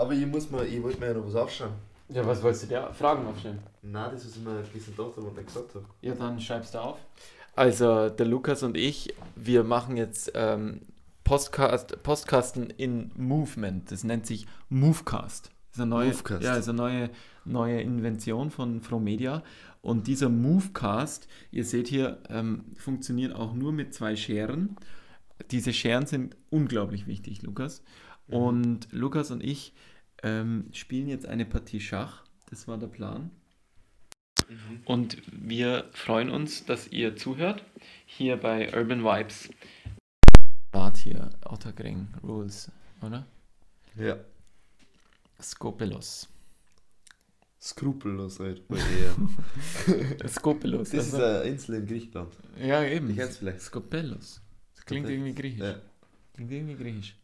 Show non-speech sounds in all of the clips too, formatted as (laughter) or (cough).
Aber ich muss mir, ich wollte mir ja noch was aufschreiben. Ja, was wolltest du dir Fragen aufstellen? Nein, das ein bisschen gedacht habe und dann gesagt habe. Ja, dann schreibst du auf. Also, der Lukas und ich, wir machen jetzt ähm, Podcast, Podcasten in Movement. Das nennt sich Movecast. Das ist eine neue, Movecast. Ja, ist eine neue, neue Invention von Fromedia. Und dieser Movecast, ihr seht hier, ähm, funktioniert auch nur mit zwei Scheren. Diese Scheren sind unglaublich wichtig, Lukas. Und Lukas und ich ähm, spielen jetzt eine Partie Schach. Das war der Plan. Und wir freuen uns, dass ihr zuhört. Hier bei Urban Vibes. Wart hier, Ottergring Rules, oder? Ja. Skopelos. Skrupellos halt bei dir. Skopelos. Das ist also- eine Insel in Griechenland. ja, eben. Ich kenn's vielleicht. Skopelos. Das klingt Skopelos. irgendwie griechisch. Ja. Klingt irgendwie griechisch.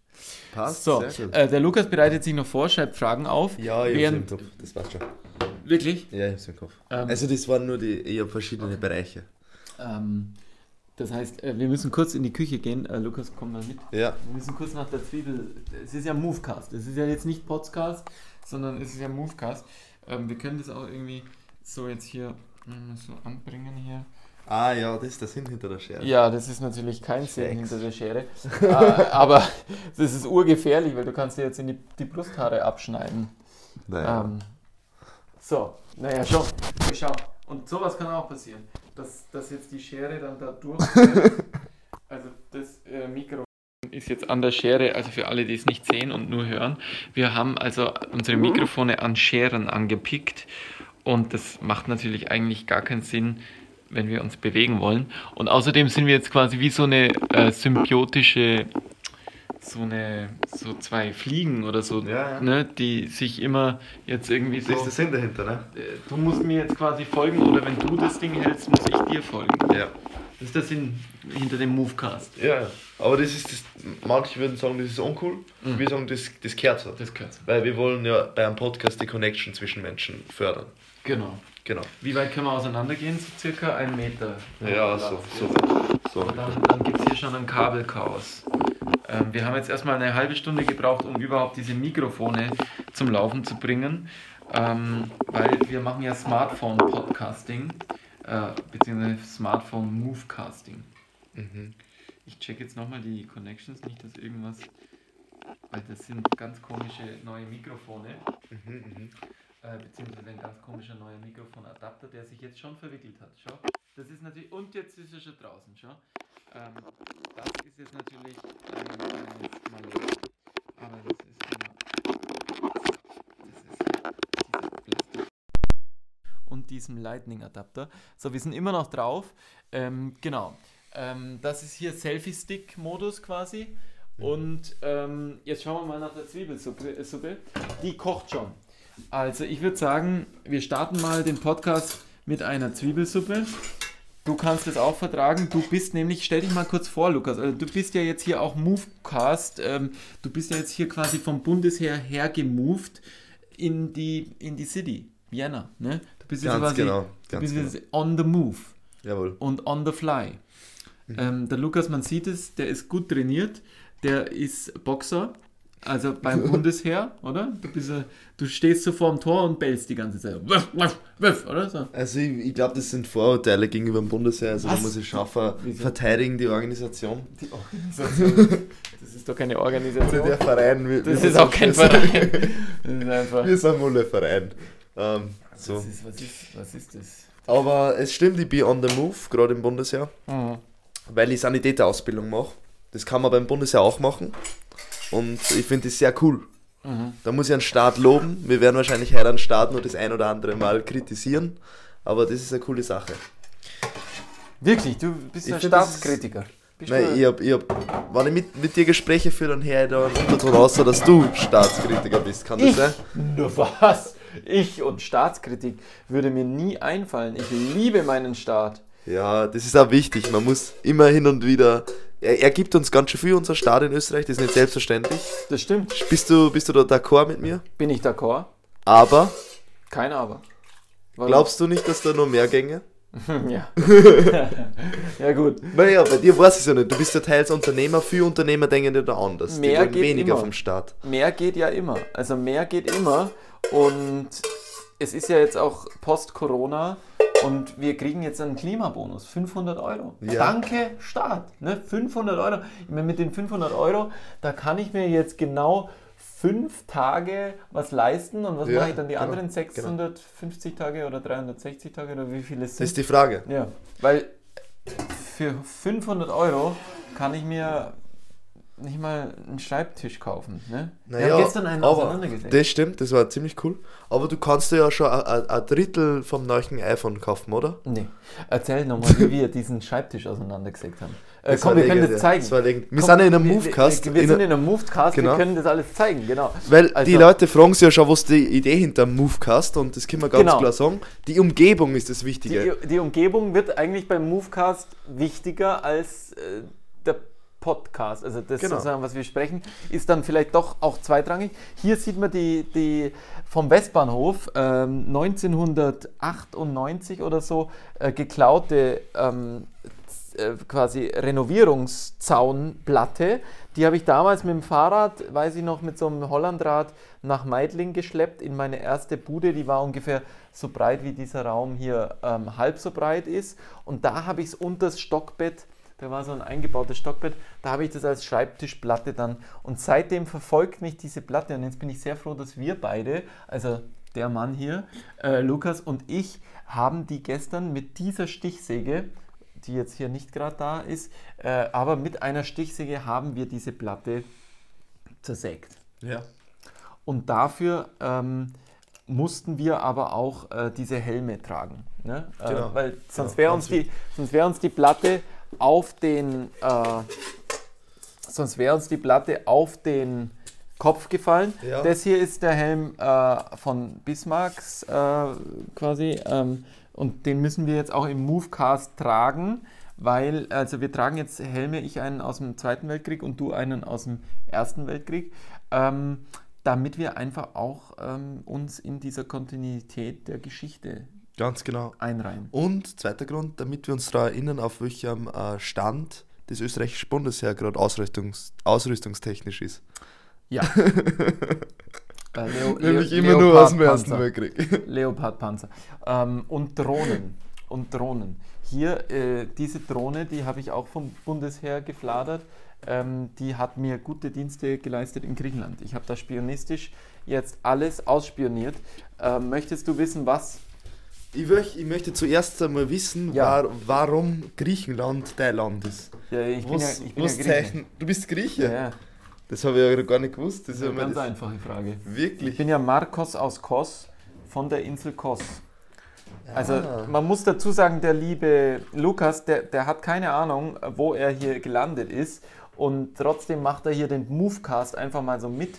Passt, So, äh, der Lukas bereitet sich noch vor, schreibt Fragen auf. ja, ich während- hab's im Kopf. Das passt schon. Wirklich? Ja, ich hab's im Kopf. Ähm, Also das waren nur die, ich habe verschiedene Bereiche. ähm, das heißt, äh, wir müssen kurz in die Küche gehen. Äh, Lukas, komm mal mit. Ja. Wir müssen kurz nach der Zwiebel. Es ist ja Movecast. Es ist ja jetzt nicht Podcast, sondern es ist ja Movecast. Ähm, wir können das auch irgendwie so jetzt hier mm, so anbringen hier. Ah ja, das ist der Sinn hinter der Schere. Ja, das ist natürlich kein Sinn hinter der Schere. äh, aber (laughs) das ist urgefährlich, weil du kannst dir jetzt in die, die Brusthaare abschneiden. Naja. Ähm, so, naja, schau. Schau. Und sowas kann auch passieren. Dass, dass jetzt die Schere dann da durch. (laughs) also das äh, Mikro ist jetzt an der Schere, also für alle, die es nicht sehen und nur hören. Wir haben also unsere Mikrofone an Scheren angepickt und das macht natürlich eigentlich gar keinen Sinn, wenn wir uns bewegen wollen. Und außerdem sind wir jetzt quasi wie so eine äh, symbiotische, so eine, so zwei Fliegen oder so, Ja, ja. Ne, die sich immer jetzt irgendwie so. Das ist der Sinn dahinter, ne? Äh, Du musst mir jetzt quasi folgen oder wenn du das Ding hältst, muss ich dir folgen. Ja. Das ist der Sinn hinter dem Movecast. Ja, ja. aber das ist das, manche würden sagen, das ist uncool. Mhm. Wir sagen, das, das gehört so. Das gehört so. Weil wir wollen ja bei einem Podcast die Connection zwischen Menschen fördern. Genau. Genau. Wie weit können wir auseinandergehen? So circa ein Meter. Ja, so, so. so. Und dann, dann gibt es hier schon ein Kabelchaos. Ähm, wir haben jetzt erstmal eine halbe Stunde gebraucht, um überhaupt diese Mikrofone zum Laufen zu bringen, ähm, weil wir machen ja Smartphone-Podcasting, äh, beziehungsweise Smartphone-Movecasting. Mhm. Ich check jetzt nochmal die Connections, nicht dass irgendwas, weil das sind ganz komische neue Mikrofone, Mhm, mhm. Äh, beziehungsweise ein ganz komischer neuer Mikrofonadapter, der sich jetzt schon verwickelt hat. Schau, das ist natürlich, und jetzt ist er schon draußen, schau. Ähm, das ist jetzt natürlich ein kleines Malheur, aber das ist immer, das ist dieser Plastik. Und diesem Lightning-Adapter. So, wir sind immer noch drauf. Ähm, genau. Ähm, das ist hier Selfie-Stick-Modus quasi. Und ähm, jetzt schauen wir mal nach der Zwiebelsuppe. Suppe. Die kocht schon. Also ich würde sagen, wir starten mal den Podcast mit einer Zwiebelsuppe. Du kannst es auch vertragen. Du bist nämlich, stell dich mal kurz vor, Lukas. Also du bist ja jetzt hier auch Movecast. Ähm, du bist ja jetzt hier quasi vom Bundesheer her gemoved in die, in die City, Vienna. Ne? Du bist jetzt quasi genau, du bist genau. jetzt on the move Jawohl. und on the fly. Ähm, der Lukas, man sieht es, der ist gut trainiert, der ist Boxer, also beim (laughs) Bundesheer, oder? Du, bist, du stehst so vorm Tor und bellst die ganze Zeit. Wuff, wuff, wuff, oder so? Also ich, ich glaube, das sind Vorurteile gegenüber dem Bundesheer. Also Was? da muss ich schaffen, Wieso? verteidigen die Organisation. Die Organisation. Das ist doch keine Organisation. Der Verein. wir- Das wir ist auch kein Verein. (laughs) Das ist einfach. Wir sind wohl ein Verein. Ähm, so. Was, ist, was, ist, was ist das? Aber es stimmt, ich bin on the move, gerade im Bundesheer, Mhm. weil ich Sanitäterausbildung mache. Das kann man beim Bundesheer auch machen. Und ich finde das sehr cool. Mhm. Da muss ich einen Staat loben. Wir werden wahrscheinlich heute einen Staat nur das ein oder andere Mal kritisieren. Aber das ist eine coole Sache. Wirklich, du bist Ich ein das Staatskritiker. Bist Nein, ich hab, ich hab, wenn ich mit, mit dir Gespräche führe, dann höre ich da einen Unterton raus, dass du Staatskritiker bist. Kann das Ich? sein? Nur was? Ich und Staatskritik würde mir nie einfallen. Ich liebe meinen Staat. Ja, das ist auch wichtig. Man muss immer hin und wieder. Er, er gibt uns ganz schön viel, unser Staat in Österreich. Das ist nicht selbstverständlich. Das stimmt. Bist du, bist du da d'accord mit mir? Bin ich d'accord? Aber Kein Aber. Warum? glaubst du nicht, dass da noch mehr gänge? (laughs) ja. (laughs) ja, gut. Naja, bei dir weiß ich es ja nicht. Du bist ja teils Unternehmer, für Unternehmer denken ja da anders. Mehr die geht weniger immer. vom Staat. Mehr geht ja immer. Also mehr geht immer. Und es ist ja jetzt auch Post-Corona und wir kriegen jetzt einen Klimabonus. 500 Euro. Ja. Danke, Staat. Ne? 500 Euro. Ich meine, mit den 500 Euro, da kann ich mir jetzt genau fünf Tage was leisten. Und was Ja, mache ich dann die genau, anderen 650 Tage oder 360 Tage oder wie viel es Das sind? ist die Frage. Ja, weil für 500 Euro kann ich mir nicht mal einen Schreibtisch kaufen. Ne? Wir haben gestern einen auseinandergesetzt. das stimmt, das war ziemlich cool. Aber du kannst dir ja schon ein- Drittel vom neuen iPhone kaufen, oder? Nee, erzähl nochmal, wie wir diesen Schreibtisch auseinandergesägt haben. Äh, Das komm, wir können das legendär. zeigen. Das wir Komm, sind ja in einem wir- Movecast. Wir, wir in sind in einem Movecast, wir Genau. können das alles zeigen, genau. Weil die Also- Leute fragen sich ja schon, was die Idee hinter dem Movecast und das können wir ganz Genau. klar sagen. Die Umgebung ist das Wichtige. Die, die Umgebung wird eigentlich beim Movecast wichtiger als äh, der Podcast. Also das Genau. sozusagen, was wir sprechen, ist dann vielleicht doch auch zweitrangig. Hier sieht man die, die vom Westbahnhof ähm, 1998 oder so äh, geklaute ähm, äh, quasi Renovierungszaunplatte. Die habe ich damals mit dem Fahrrad, weiß ich noch, mit so einem Hollandrad nach Meidling geschleppt in meine erste Bude. Die war ungefähr so breit, wie dieser Raum hier ähm, halb so breit ist. Und da habe ich es unter das Stockbett, da war so ein eingebautes Stockbett, da habe ich das als Schreibtischplatte dann. Und seitdem verfolgt mich diese Platte. Und jetzt bin ich sehr froh, dass wir beide, also der Mann hier, äh, Lukas und ich, haben die gestern mit dieser Stichsäge, die jetzt hier nicht gerade da ist, äh, aber mit einer Stichsäge haben wir diese Platte zersägt. Ja. Und dafür ähm, mussten wir aber auch äh, diese Helme tragen. Ne? Äh, Genau. weil sonst Genau, wäre uns, die, sonst wär uns die Platte auf den äh, sonst wäre uns die Platte auf den Kopf gefallen. Ja. Das hier ist der Helm äh, von Bismarcks äh, quasi. Ähm, und den müssen wir jetzt auch im Movecast tragen, weil, also wir tragen jetzt Helme, ich einen aus dem Zweiten Weltkrieg und du einen aus dem Ersten Weltkrieg, ähm, damit wir einfach auch ähm, uns in dieser Kontinuität der Geschichte Ganz genau. einreihen. Und zweiter Grund, damit wir uns daran erinnern, auf welchem äh, Stand das österreichische Bundesheer gerade ausrüstungs ausrüstungstechnisch ist. Ja. (laughs) Äh, Leo, Nämlich Leo- immer nur aus dem. Ersten Weltkrieg. (laughs) Leopardpanzer. Ähm, und Drohnen. Und Drohnen. Hier, äh, diese Drohne, die habe ich auch vom Bundesheer gefladert. Ähm, die hat mir gute Dienste geleistet in Griechenland. Ich habe da spionistisch jetzt alles ausspioniert. Ähm, möchtest du wissen, was? Ich, möcht, ich möchte zuerst einmal wissen, Ja. war, warum Griechenland dein Land ist. Ja, ich bin ja, Was, ich bin was ja zeichnen? Du bist Grieche? Ja, ja. Das habe ich ja gar nicht gewusst. Das ist ja eine ganz einfache Frage. Ich wirklich. bin ja Marcos aus Kos von der Insel Kos. Also Ah. man muss dazu sagen, der liebe Lukas, der, der hat keine Ahnung, wo er hier gelandet ist und trotzdem macht er hier den Movecast einfach mal so mit,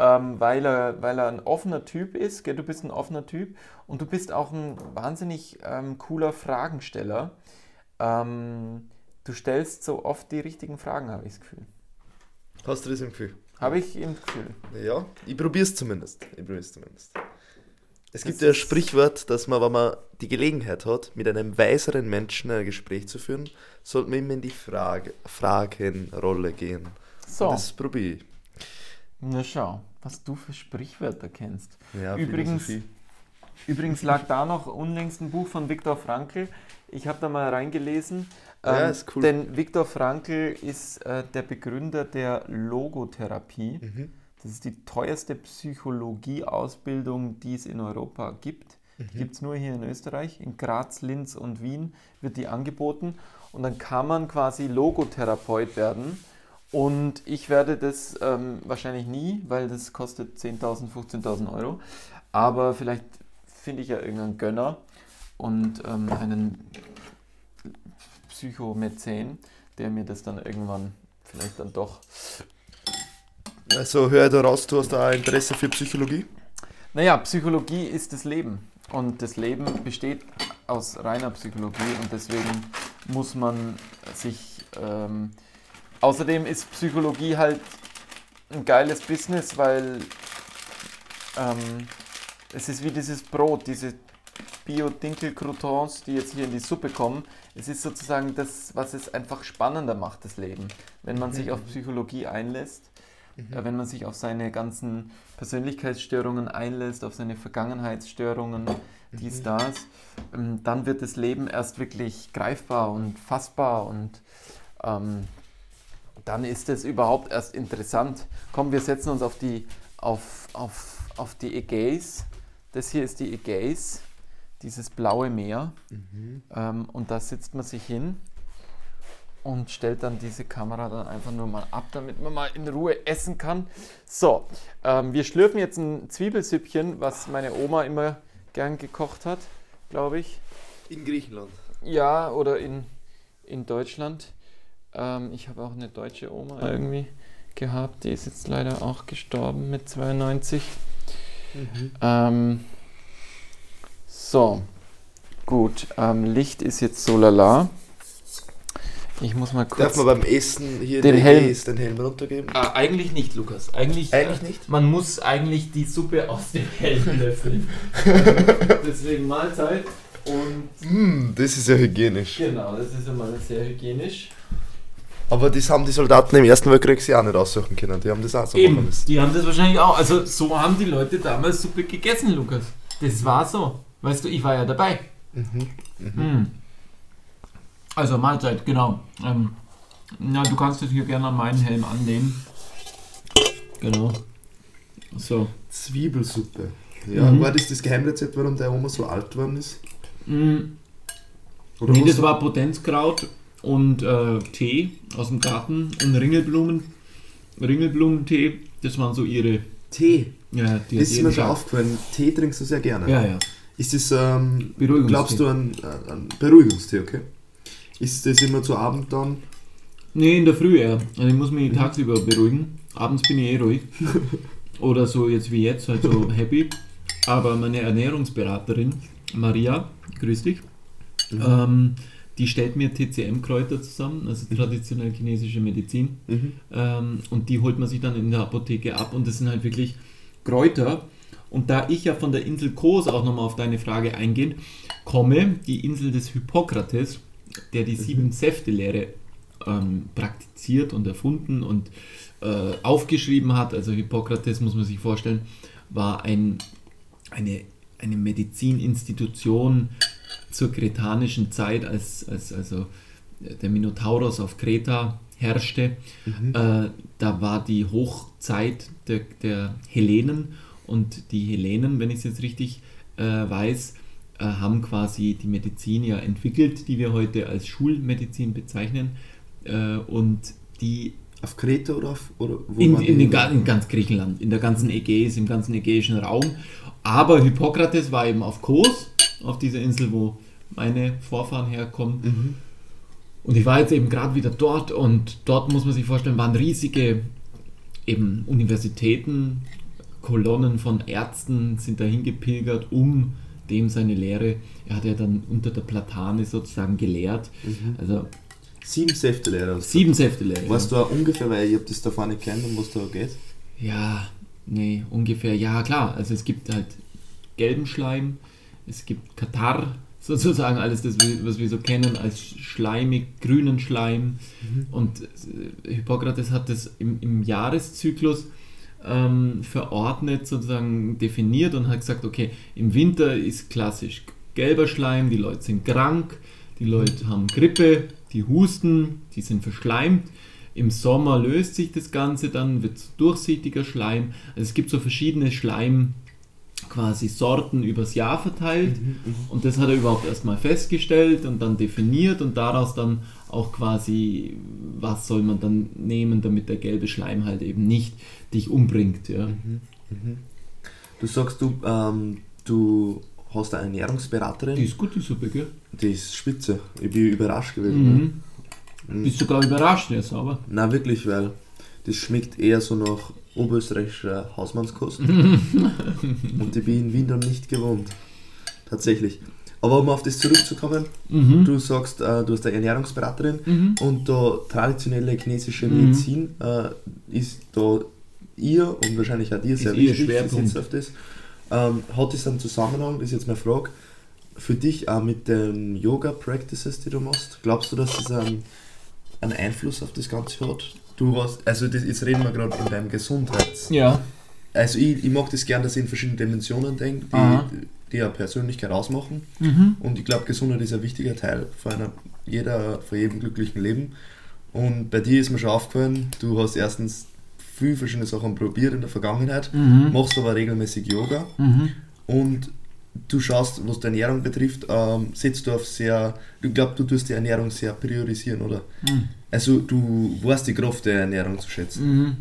ähm, weil, er, weil er ein offener Typ ist. Gell? Du bist ein offener Typ und du bist auch ein wahnsinnig ähm, cooler Fragensteller. Ähm, du stellst so oft die richtigen Fragen, habe ich das Gefühl. Hast du das im Gefühl? Habe ich im Gefühl. Ja, ich probiere es zumindest. Ich probier's zumindest. Es gibt Das ja ein ist- Sprichwort, dass man, wenn man die Gelegenheit hat, mit einem weiseren Menschen ein Gespräch zu führen, sollte man immer in die Frage, Fragenrolle gehen. So, Und Das probiere ich. na schau, was du für Sprichwörter kennst. Ja, Übrigens, Philosophie. Übrigens lag da noch unlängst ein Buch von Viktor Frankl. Ich habe da mal reingelesen. Ja, Ähm, ist cool. Denn Viktor Frankl ist äh, der Begründer der Logotherapie. Mhm. Das ist die teuerste Psychologieausbildung, die es in Europa gibt. Mhm. Die gibt es nur hier in Österreich. In Graz, Linz und Wien wird die angeboten. Und dann kann man quasi Logotherapeut werden. Und ich werde das ähm, wahrscheinlich nie, weil das kostet 10.000, 15.000 Euro. Aber vielleicht finde ich ja irgendeinen Gönner und ähm, einen Psychomäzen, der mir das dann irgendwann vielleicht dann doch Also höre ich da raus, du hast da ein Interesse für Psychologie? Naja, Psychologie ist das Leben. Und das Leben besteht aus reiner Psychologie und deswegen muss man sich. Ähm, außerdem ist Psychologie halt ein geiles Business, weil ähm, es ist wie dieses Brot, diese Bio-Dinkel-Croutons, die jetzt hier in die Suppe kommen. Es ist sozusagen das, was es einfach spannender macht, das Leben. Wenn man sich auf Psychologie einlässt, äh, wenn man sich auf seine ganzen Persönlichkeitsstörungen einlässt, auf seine Vergangenheitsstörungen, dies, das, ähm, dann wird das Leben erst wirklich greifbar und fassbar und ähm, dann ist es überhaupt erst interessant. Komm, wir setzen uns auf die, auf, auf, auf die Ägäis. Das hier ist die Ägäis, dieses blaue Meer. Ähm, und da sitzt man sich hin und stellt dann diese Kamera dann einfach nur mal ab, damit man mal in Ruhe essen kann. So, ähm, wir schlürfen jetzt ein Zwiebelsüppchen, was meine Oma immer gern gekocht hat, glaube ich. In Griechenland. Ja, oder in, in Deutschland. Ähm, ich habe auch eine deutsche Oma irgendwie gehabt, die ist jetzt leider auch gestorben mit 92. Ähm, so, gut. Ähm, Licht ist jetzt so lala. Ich muss mal Darf kurz. man beim Essen hier Den Helm- Ägäis den Helm runtergeben? Ah, eigentlich nicht, Lukas. Eigentlich, Eigentlich äh, nicht? Man muss eigentlich die Suppe aus dem Helm (laughs) löffeln. (laughs) Deswegen Mahlzeit. Und Mm, das ist ja hygienisch. genau, das ist einmal sehr hygienisch. Aber das haben die Soldaten im Ersten Weltkrieg sich auch nicht aussuchen können. Die haben das auch so machen Eben, müssen. die haben das wahrscheinlich auch. Also so haben die Leute damals Suppe gegessen, Lukas. Das war so. Weißt du, ich war ja dabei. Hm. Also Mahlzeit, genau. Ähm, na, du kannst das hier gerne an meinen Helm anlehnen. Genau. So. Zwiebelsuppe. Ja, Mhm. war das das Geheimrezept, warum der Oma so alt geworden ist? Mm, Oder nee, das war Potenzkraut und äh, Tee aus dem Garten und Ringelblumen. Ringelblumentee, das waren so ihre. Tee. Ja, die Das ist mir schon aufgefallen. Tee trinkst du sehr gerne. Ja, ja. Ist das, ähm, Beruhigungstee. glaubst du an, an Beruhigungstee, okay? Ist das immer zu Abend dann? Nee, in der Früh eher. Also ich muss mich tagsüber beruhigen. Abends bin ich eh ruhig. (laughs) Oder so jetzt wie jetzt, halt so happy. Aber meine Ernährungsberaterin, Maria, grüß dich, ähm, die stellt mir TCM-Kräuter zusammen, also traditionell chinesische Medizin. Mhm. Ähm, und die holt man sich dann in der Apotheke ab und das sind halt wirklich Kräuter. Und da ich ja von der Insel Kos auch nochmal auf deine Frage eingehen komme, die Insel des Hippokrates, der die sieben Säfte-Lehre ähm, praktiziert und erfunden und äh, aufgeschrieben hat. Also Hippokrates, muss man sich vorstellen, war ein, eine, eine Medizininstitution zur kretanischen Zeit, als, als also der Minotaurus auf Kreta herrschte. Äh, da war die Hochzeit der, der Hellenen und die Hellenen, wenn ich es jetzt richtig äh, weiß, äh, haben quasi die Medizin ja entwickelt, die wir heute als Schulmedizin bezeichnen. Äh, und die Auf Kreta oder auf. Oder wo in, in, ga- in ganz Griechenland, in der ganzen Ägäis, im ganzen ägäischen Raum. Aber Hippokrates war eben auf Kos, auf dieser Insel, wo meine Vorfahren herkommen. Mhm. Und ich war jetzt eben gerade wieder dort und dort muss man sich vorstellen, waren riesige eben Universitäten, Kolonnen von Ärzten sind dahin gepilgert, um dem seine Lehre, er hat ja dann unter der Platane sozusagen gelehrt, also Sieben Säftelehrer. sieben Säfte Lehre. Weißt du auch ungefähr, weil ich hab das davor nicht kennt, um was da geht? Ja, nee, ungefähr. Ja, klar. Also es gibt halt gelben Schleim, es gibt Katar, (laughs) sozusagen alles das, was wir so kennen als schleimig grünen Schleim. Und äh, Hippokrates hat das im, im Jahreszyklus ähm, verordnet, sozusagen definiert und hat gesagt, okay, im Winter ist klassisch gelber Schleim, die Leute sind krank, die Leute haben Grippe, die husten, die sind verschleimt. Im Sommer löst sich das Ganze, dann wird es durchsichtiger Schleim. Also es gibt so verschiedene Schleim quasi Sorten übers Jahr verteilt und das hat er überhaupt erstmal festgestellt und dann definiert und daraus dann auch quasi, was soll man dann nehmen, damit der gelbe Schleim halt eben nicht dich umbringt. Ja. Du sagst, du, ähm, du hast eine Ernährungsberaterin. Die ist gut, die Suppe, gell? Die ist spitze. Ich bin überrascht gewesen. Ne? Mhm. Bist sogar überrascht jetzt, aber. Na wirklich, weil das schmeckt eher so nach oberösterreichischer Hausmannskost. (laughs) Und ich bin in Wien dann nicht gewohnt. Tatsächlich. Aber um auf das zurückzukommen, Mhm. du sagst, äh, du hast eine Ernährungsberaterin Mhm. und da traditionelle chinesische Mhm. Medizin äh, ist da ihr und wahrscheinlich auch dir sehr ihr wichtig, Schwerpunkt. auf das. Ähm, hat es einen Zusammenhang, das ist jetzt meine Frage, für dich auch mit den Yoga-Practices, die du machst? Glaubst du, dass das einen, einen Einfluss auf das Ganze hat? Du hast, also das, jetzt reden wir gerade in deinem Gesundheits... Ja. Also ich, ich mag das gern, dass ich in verschiedene Dimensionen denke, Aha. die, die ja Persönlichkeit ausmachen. Mhm. Und ich glaube, Gesundheit ist ein wichtiger Teil von, einer, jeder, von jedem glücklichen Leben. Und bei dir ist mir schon aufgefallen, du hast erstens viele verschiedene Sachen probiert in der Vergangenheit, Mhm. machst aber regelmäßig Yoga Mhm. und du schaust, was die Ernährung betrifft, ähm, setzt du auf sehr, ich glaube, du tust die Ernährung sehr priorisieren, oder? Mhm. Also du weißt die Kraft der Ernährung zu schätzen. Mhm.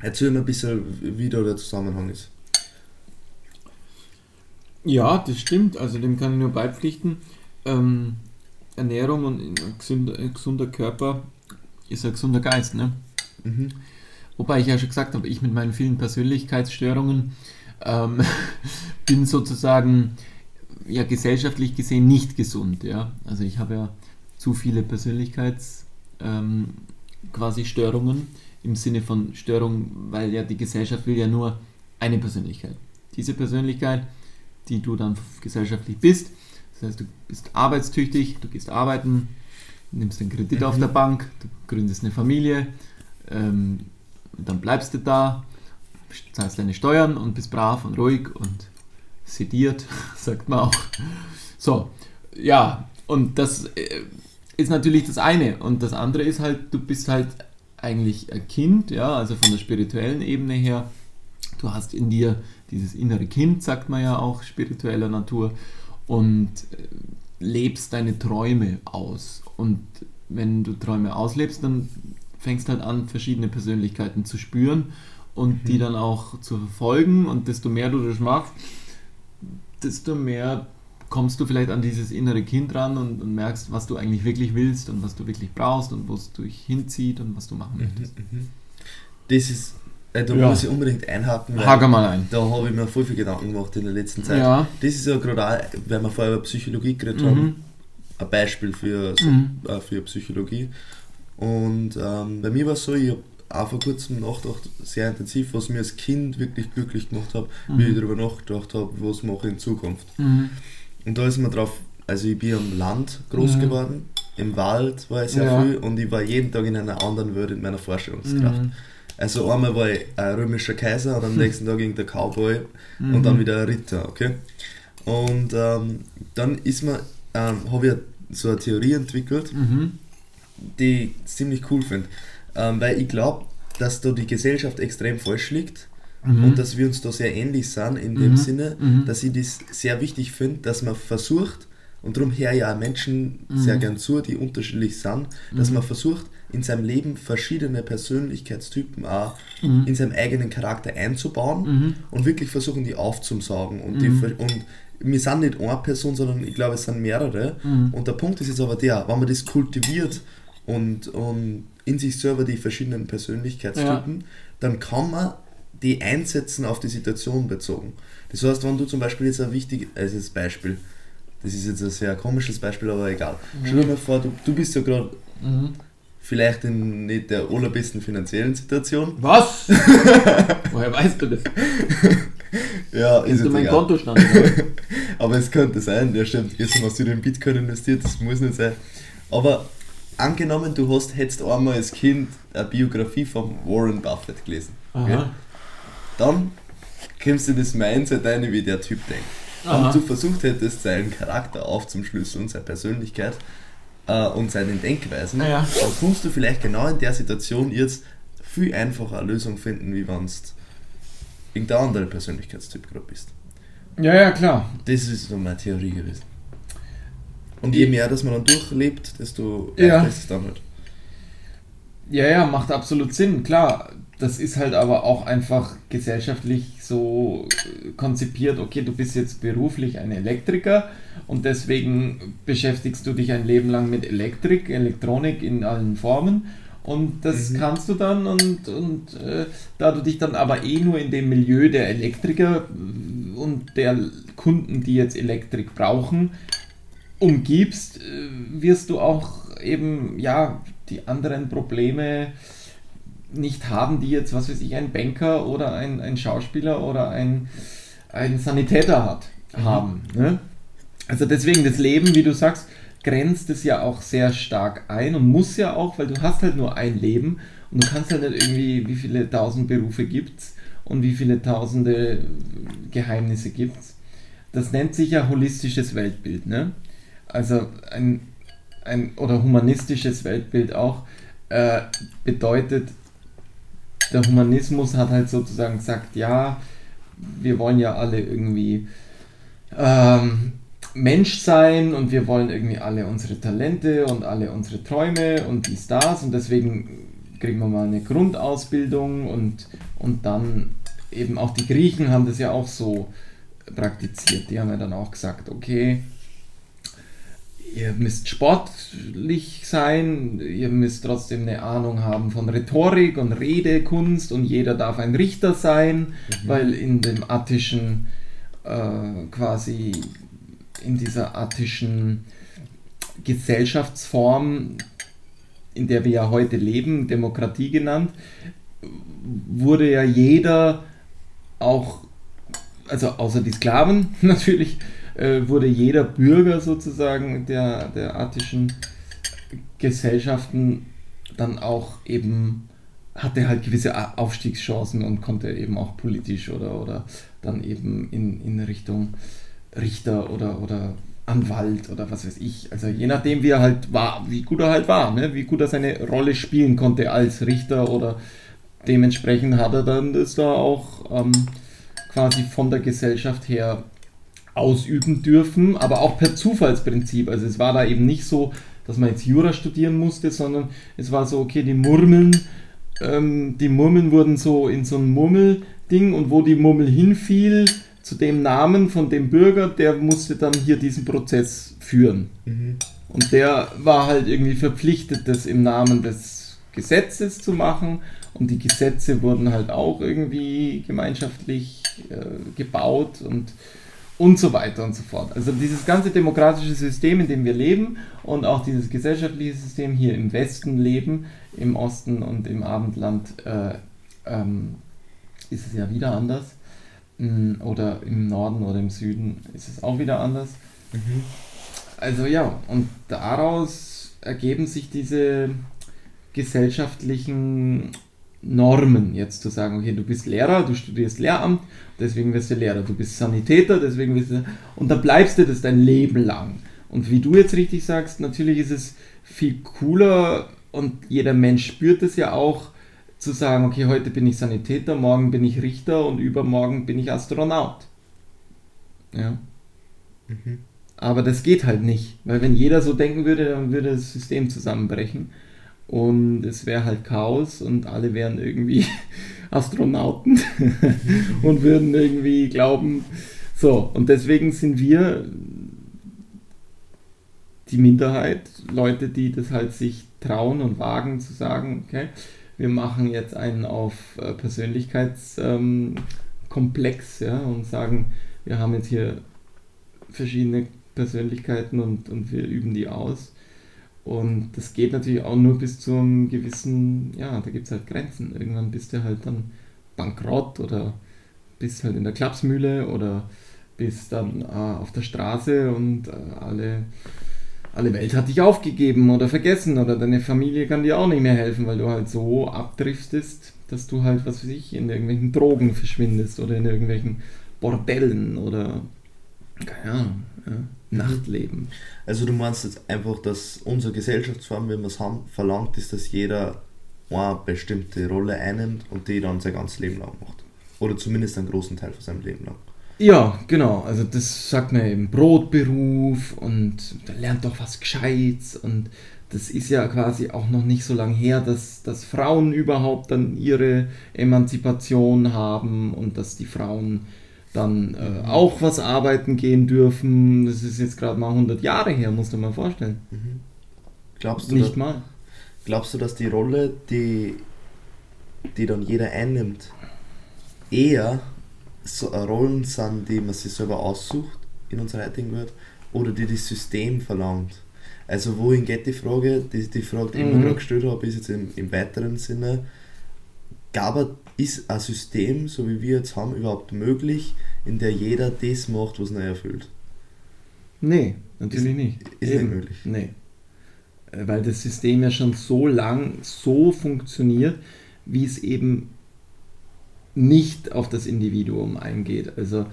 Erzähl mir ein bisschen, wie da der Zusammenhang ist. Ja, das stimmt. Also dem kann ich nur beipflichten. Ähm, Ernährung und ein gesunder, ein gesunder Körper ist ein gesunder Geist. Ne? Mhm. Wobei ich ja schon gesagt habe, ich mit meinen vielen Persönlichkeitsstörungen ähm, (laughs) bin sozusagen ja gesellschaftlich gesehen nicht gesund. Ja? Also ich habe ja zu viele Persönlichkeits ähm, quasi Störungen im Sinne von Störung, weil ja die Gesellschaft will ja nur eine Persönlichkeit. Diese Persönlichkeit, die du dann gesellschaftlich bist, das heißt, du bist arbeitstüchtig, du gehst arbeiten, nimmst einen Kredit auf Mhm. der Bank, du gründest eine Familie, ähm, dann bleibst du da, zahlst deine Steuern und bist brav und ruhig und sediert, (laughs) sagt man auch. So, ja, und das äh, ist natürlich das eine. Und das andere ist halt, du bist halt eigentlich ein Kind, ja, also von der spirituellen Ebene her. Du hast in dir dieses innere Kind, sagt man ja auch, spiritueller Natur, und äh, lebst deine Träume aus. Und wenn du Träume auslebst, dann fängst halt an, verschiedene Persönlichkeiten zu spüren und die dann auch zu verfolgen. Und desto mehr du das machst, desto mehr kommst du vielleicht an dieses innere Kind ran und, und merkst, was du eigentlich wirklich willst und was du wirklich brauchst und wo es dich hinzieht und was du machen möchtest. Das ist, äh, da Ja. muss ich unbedingt einhaken, Hager mal ein. da habe ich mir voll viel Gedanken gemacht in der letzten Zeit. Ja. Das ist ja gerade auch, weil wir vorher über Psychologie geredet Mhm. haben, ein Beispiel für, so, Mhm. äh, für Psychologie. Und ähm, bei mir war es so, ich habe auch vor kurzem nachgedacht, sehr intensiv, was mir als Kind wirklich glücklich gemacht hat, wie ich darüber nachgedacht habe, was mache ich in Zukunft. Mhm. Und da ist mir drauf, also ich bin am Land groß Mhm. geworden, im Wald war ich sehr Ja. viel und ich war jeden Tag in einer anderen Welt in meiner Vorstellungskraft. Mhm. Also einmal war ich ein römischer Kaiser und am (laughs) nächsten Tag irgendein Cowboy Mhm. und dann wieder ein Ritter, okay? Und ähm, dann ist mir, ähm, habe ich so eine Theorie entwickelt, Mhm. die ich ziemlich cool finde. Ähm, weil ich glaube, dass da die Gesellschaft extrem falsch liegt Mhm. und dass wir uns da sehr ähnlich sind, in dem Mhm. Sinne, Mhm. dass ich das sehr wichtig finde, dass man versucht, und darum ich auch Menschen sehr Mhm. gern zu, die unterschiedlich sind, dass Mhm. man versucht, in seinem Leben verschiedene Persönlichkeitstypen auch Mhm. in seinem eigenen Charakter einzubauen Mhm. und wirklich versuchen, die aufzusaugen. Und, die, Mhm. ver- und wir sind nicht eine Person, sondern ich glaube, es sind mehrere. Und der Punkt ist jetzt aber der, wenn man das kultiviert und, und in sich selber die verschiedenen Persönlichkeitstypen, dann kann man die einsetzen auf die Situation bezogen. Das heißt, wenn du zum Beispiel jetzt ein wichtiges also Beispiel, das ist jetzt ein sehr komisches Beispiel, aber egal. Stell dir mal vor, du, du bist ja gerade Mhm. vielleicht in nicht der allerbesten finanziellen Situation. Was? (laughs) Woher weißt du das? Ja, Kennst du jetzt meinen egal. Kontostand? (laughs) Aber es könnte sein, ja stimmt, gestern hast du in Bitcoin investiert, das muss nicht sein. Aber angenommen, du hast hättest einmal als Kind eine Biografie von Warren Buffett gelesen. Okay? Dann kommst du in das Mindset ein, wie der Typ denkt. Aha. Und du versucht hättest, seinen Charakter aufzuschlüsseln, seine Persönlichkeit äh, und seine Denkweisen, Ja. dann kannst du vielleicht genau in der Situation jetzt viel einfacher eine Lösung finden, wie wenn du irgendein anderer Persönlichkeitstyp gerade bist. Ja, ja, klar. Das ist so meine Theorie gewesen. Und je mehr, dass man dann durchlebt, desto Ja. ist es dann halt. Ja, ja, macht absolut Sinn, klar. Das ist halt aber auch einfach gesellschaftlich so äh, konzipiert, okay, du bist jetzt beruflich ein Elektriker und deswegen beschäftigst du dich ein Leben lang mit Elektrik, Elektronik in allen Formen und das Mhm. kannst du dann und, und äh, da du dich dann aber eh nur in dem Milieu der Elektriker äh, und der Kunden, die jetzt Elektrik brauchen, umgibst, äh, wirst du auch eben, ja, die anderen Probleme nicht haben, die jetzt, was weiß ich, ein Banker oder ein, ein Schauspieler oder ein, ein Sanitäter hat, Mhm. haben. Ne? Also deswegen das Leben, wie du sagst, grenzt es ja auch sehr stark ein und muss ja auch, weil du hast halt nur ein Leben und du kannst halt nicht irgendwie, wie viele tausend Berufe gibt es und wie viele tausende Geheimnisse gibt es. Das nennt sich ja holistisches Weltbild, ne? Also ein, ein oder humanistisches Weltbild auch äh, bedeutet, der Humanismus hat halt sozusagen gesagt, ja, wir wollen ja alle irgendwie ähm, Mensch sein und wir wollen irgendwie alle unsere Talente und alle unsere Träume und die Stars und deswegen kriegen wir mal eine Grundausbildung und, und dann eben auch die Griechen haben das ja auch so praktiziert. Die haben ja dann auch gesagt, okay, ihr müsst sportlich sein, ihr müsst trotzdem eine Ahnung haben von Rhetorik und Redekunst und jeder darf ein Richter sein, mhm. weil in dem attischen äh, quasi in dieser attischen Gesellschaftsform, in der wir ja heute leben, Demokratie genannt, wurde ja jeder auch, also außer die Sklaven (laughs) natürlich, äh, wurde jeder Bürger sozusagen der, der attischen Gesellschaften dann auch eben hatte halt gewisse Aufstiegschancen und konnte eben auch politisch oder, oder dann eben in, in Richtung Richter oder, oder Anwalt oder was weiß ich. Also je nachdem, wie er halt war, wie gut er halt war, ne? wie gut er seine Rolle spielen konnte als Richter oder dementsprechend hat er dann das da auch ähm, quasi von der Gesellschaft her ausüben dürfen, aber auch per Zufallsprinzip. Also es war da eben nicht so, dass man jetzt Jura studieren musste, sondern es war so, okay, die Murmeln, ähm, die Murmeln wurden so in so ein Murmelding und wo die Murmel hinfiel, zu dem Namen von dem Bürger, der musste dann hier diesen Prozess führen. Mhm. Und der war halt irgendwie verpflichtet, das im Namen des Gesetzes zu machen. Und die Gesetze wurden halt auch irgendwie gemeinschaftlich äh, gebaut und und so weiter und so fort. Also dieses ganze demokratische System, in dem wir leben und auch dieses gesellschaftliche System hier im Westen leben, im Osten und im Abendland äh, ähm, ist es ja wieder anders. Mm, oder im Norden oder im Süden ist es auch wieder anders. Mhm. Also ja, und daraus ergeben sich diese gesellschaftlichen Normen, jetzt zu sagen, okay, du bist Lehrer, du studierst Lehramt, deswegen wirst du Lehrer, du bist Sanitäter, deswegen wirst du, und dann bleibst du das dein Leben lang. Und wie du jetzt richtig sagst, natürlich ist es viel cooler und jeder Mensch spürt es ja auch, zu sagen, okay, heute bin ich Sanitäter, morgen bin ich Richter und übermorgen bin ich Astronaut. Ja. Mhm. Aber das geht halt nicht, weil wenn jeder so denken würde, dann würde das System zusammenbrechen und es wäre halt Chaos und alle wären irgendwie Astronauten (laughs) und würden irgendwie glauben, so, und deswegen sind wir die Minderheit, Leute, die das halt sich trauen und wagen zu sagen, okay, wir machen jetzt einen auf äh, Persönlichkeitskomplex ähm, ja, und sagen, wir haben jetzt hier verschiedene Persönlichkeiten und, und wir üben die aus. Und das geht natürlich auch nur bis zu einem gewissen, ja, da gibt es halt Grenzen. Irgendwann bist du halt dann bankrott oder bist halt in der Klapsmühle oder bist dann äh, auf der Straße und äh, alle, alle Welt hat dich aufgegeben oder vergessen oder deine Familie kann dir auch nicht mehr helfen, weil du halt so abdriftest, dass du halt, was weiß ich, in irgendwelchen Drogen verschwindest oder in irgendwelchen Bordellen oder keine Ahnung. Ja. Nachtleben. Also du meinst jetzt einfach, dass unsere Gesellschaftsform, wenn wir es haben, verlangt ist, dass jeder eine bestimmte Rolle einnimmt und die dann sein ganzes Leben lang macht. Oder zumindest einen großen Teil von seinem Leben lang. Ja, genau. Also das sagt man eben Brotberuf und da lernt doch was Gescheites und das ist ja quasi auch noch nicht so lange her, dass, dass Frauen überhaupt dann ihre Emanzipation haben und dass die Frauen dann äh, auch was arbeiten gehen dürfen. Das ist jetzt gerade mal 100 Jahre her, musst du mal vorstellen. Mhm. Glaubst du nicht da, mal? Glaubst du, dass die Rolle, die, die dann jeder einnimmt, eher so Rollen sind, die man sich selber aussucht in unserer heutigen Welt oder die das System verlangt? Also wohin geht die Frage, die, die Frage, die mhm. ich mir gerade gestellt habe, ist jetzt im, im weiteren Sinne, gab ist ein System, so wie wir jetzt haben, überhaupt möglich, in der jeder das macht, was er erfüllt? Nee, natürlich nicht. Ist Eben. nicht möglich. Nee. Äh, Weil das System ja schon so lang so funktioniert, wie es eben nicht auf das Individuum eingeht. Also äh,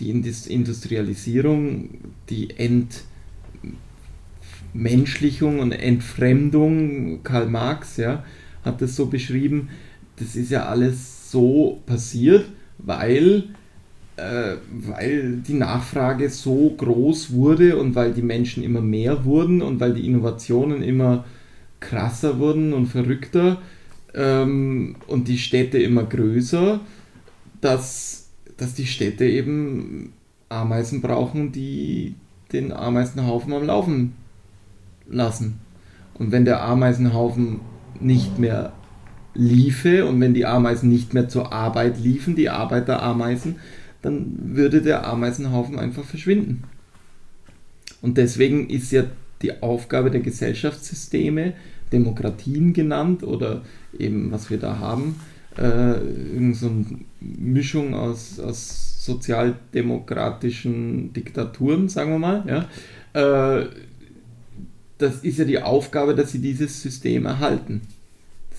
die Indus- Industrialisierung, die Entmenschlichung und Entfremdung, Karl Marx ja, hat das so beschrieben, das ist ja alles so passiert, weil äh, weil die Nachfrage so groß wurde und weil die Menschen immer mehr wurden und weil die Innovationen immer krasser wurden und verrückter ähm, und die Städte immer größer, dass, dass die Städte eben Ameisen brauchen, die den Ameisenhaufen am Laufen lassen. Und wenn der Ameisenhaufen nicht mehr liefe und wenn die Ameisen nicht mehr zur Arbeit liefen, die Arbeiterameisen, dann würde der Ameisenhaufen einfach verschwinden. Und deswegen ist ja die Aufgabe der Gesellschaftssysteme, Demokratien genannt oder eben was wir da haben, äh, irgend so eine Mischung aus, aus sozialdemokratischen Diktaturen, sagen wir mal, ja, äh, das ist ja die Aufgabe, dass sie dieses System erhalten.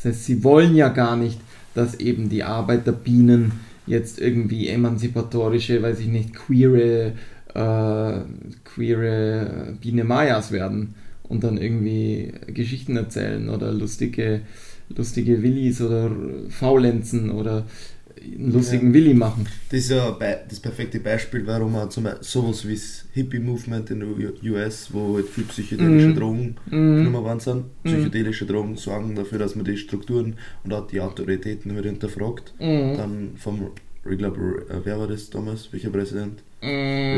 Das heißt, sie wollen ja gar nicht, dass eben die Arbeiterbienen jetzt irgendwie emanzipatorische, weiß ich nicht, queere, äh, queere Biene Mayas werden und dann irgendwie Geschichten erzählen oder lustige, lustige Willis oder Faulenzen oder einen lustigen Ja. Willi machen. Das ist ja das perfekte Beispiel, warum man zum Beispiel sowas wie das Hippie-Movement in den US, wo halt viel psychedelische Mhm. Drogen Mhm. genommen worden sind. Psychedelische Drogen sorgen dafür, dass man die Strukturen und auch die Autoritäten halt hinterfragt. Mhm. Dann vom, ich glaube, äh, wer war das damals? Welcher Präsident? Mhm.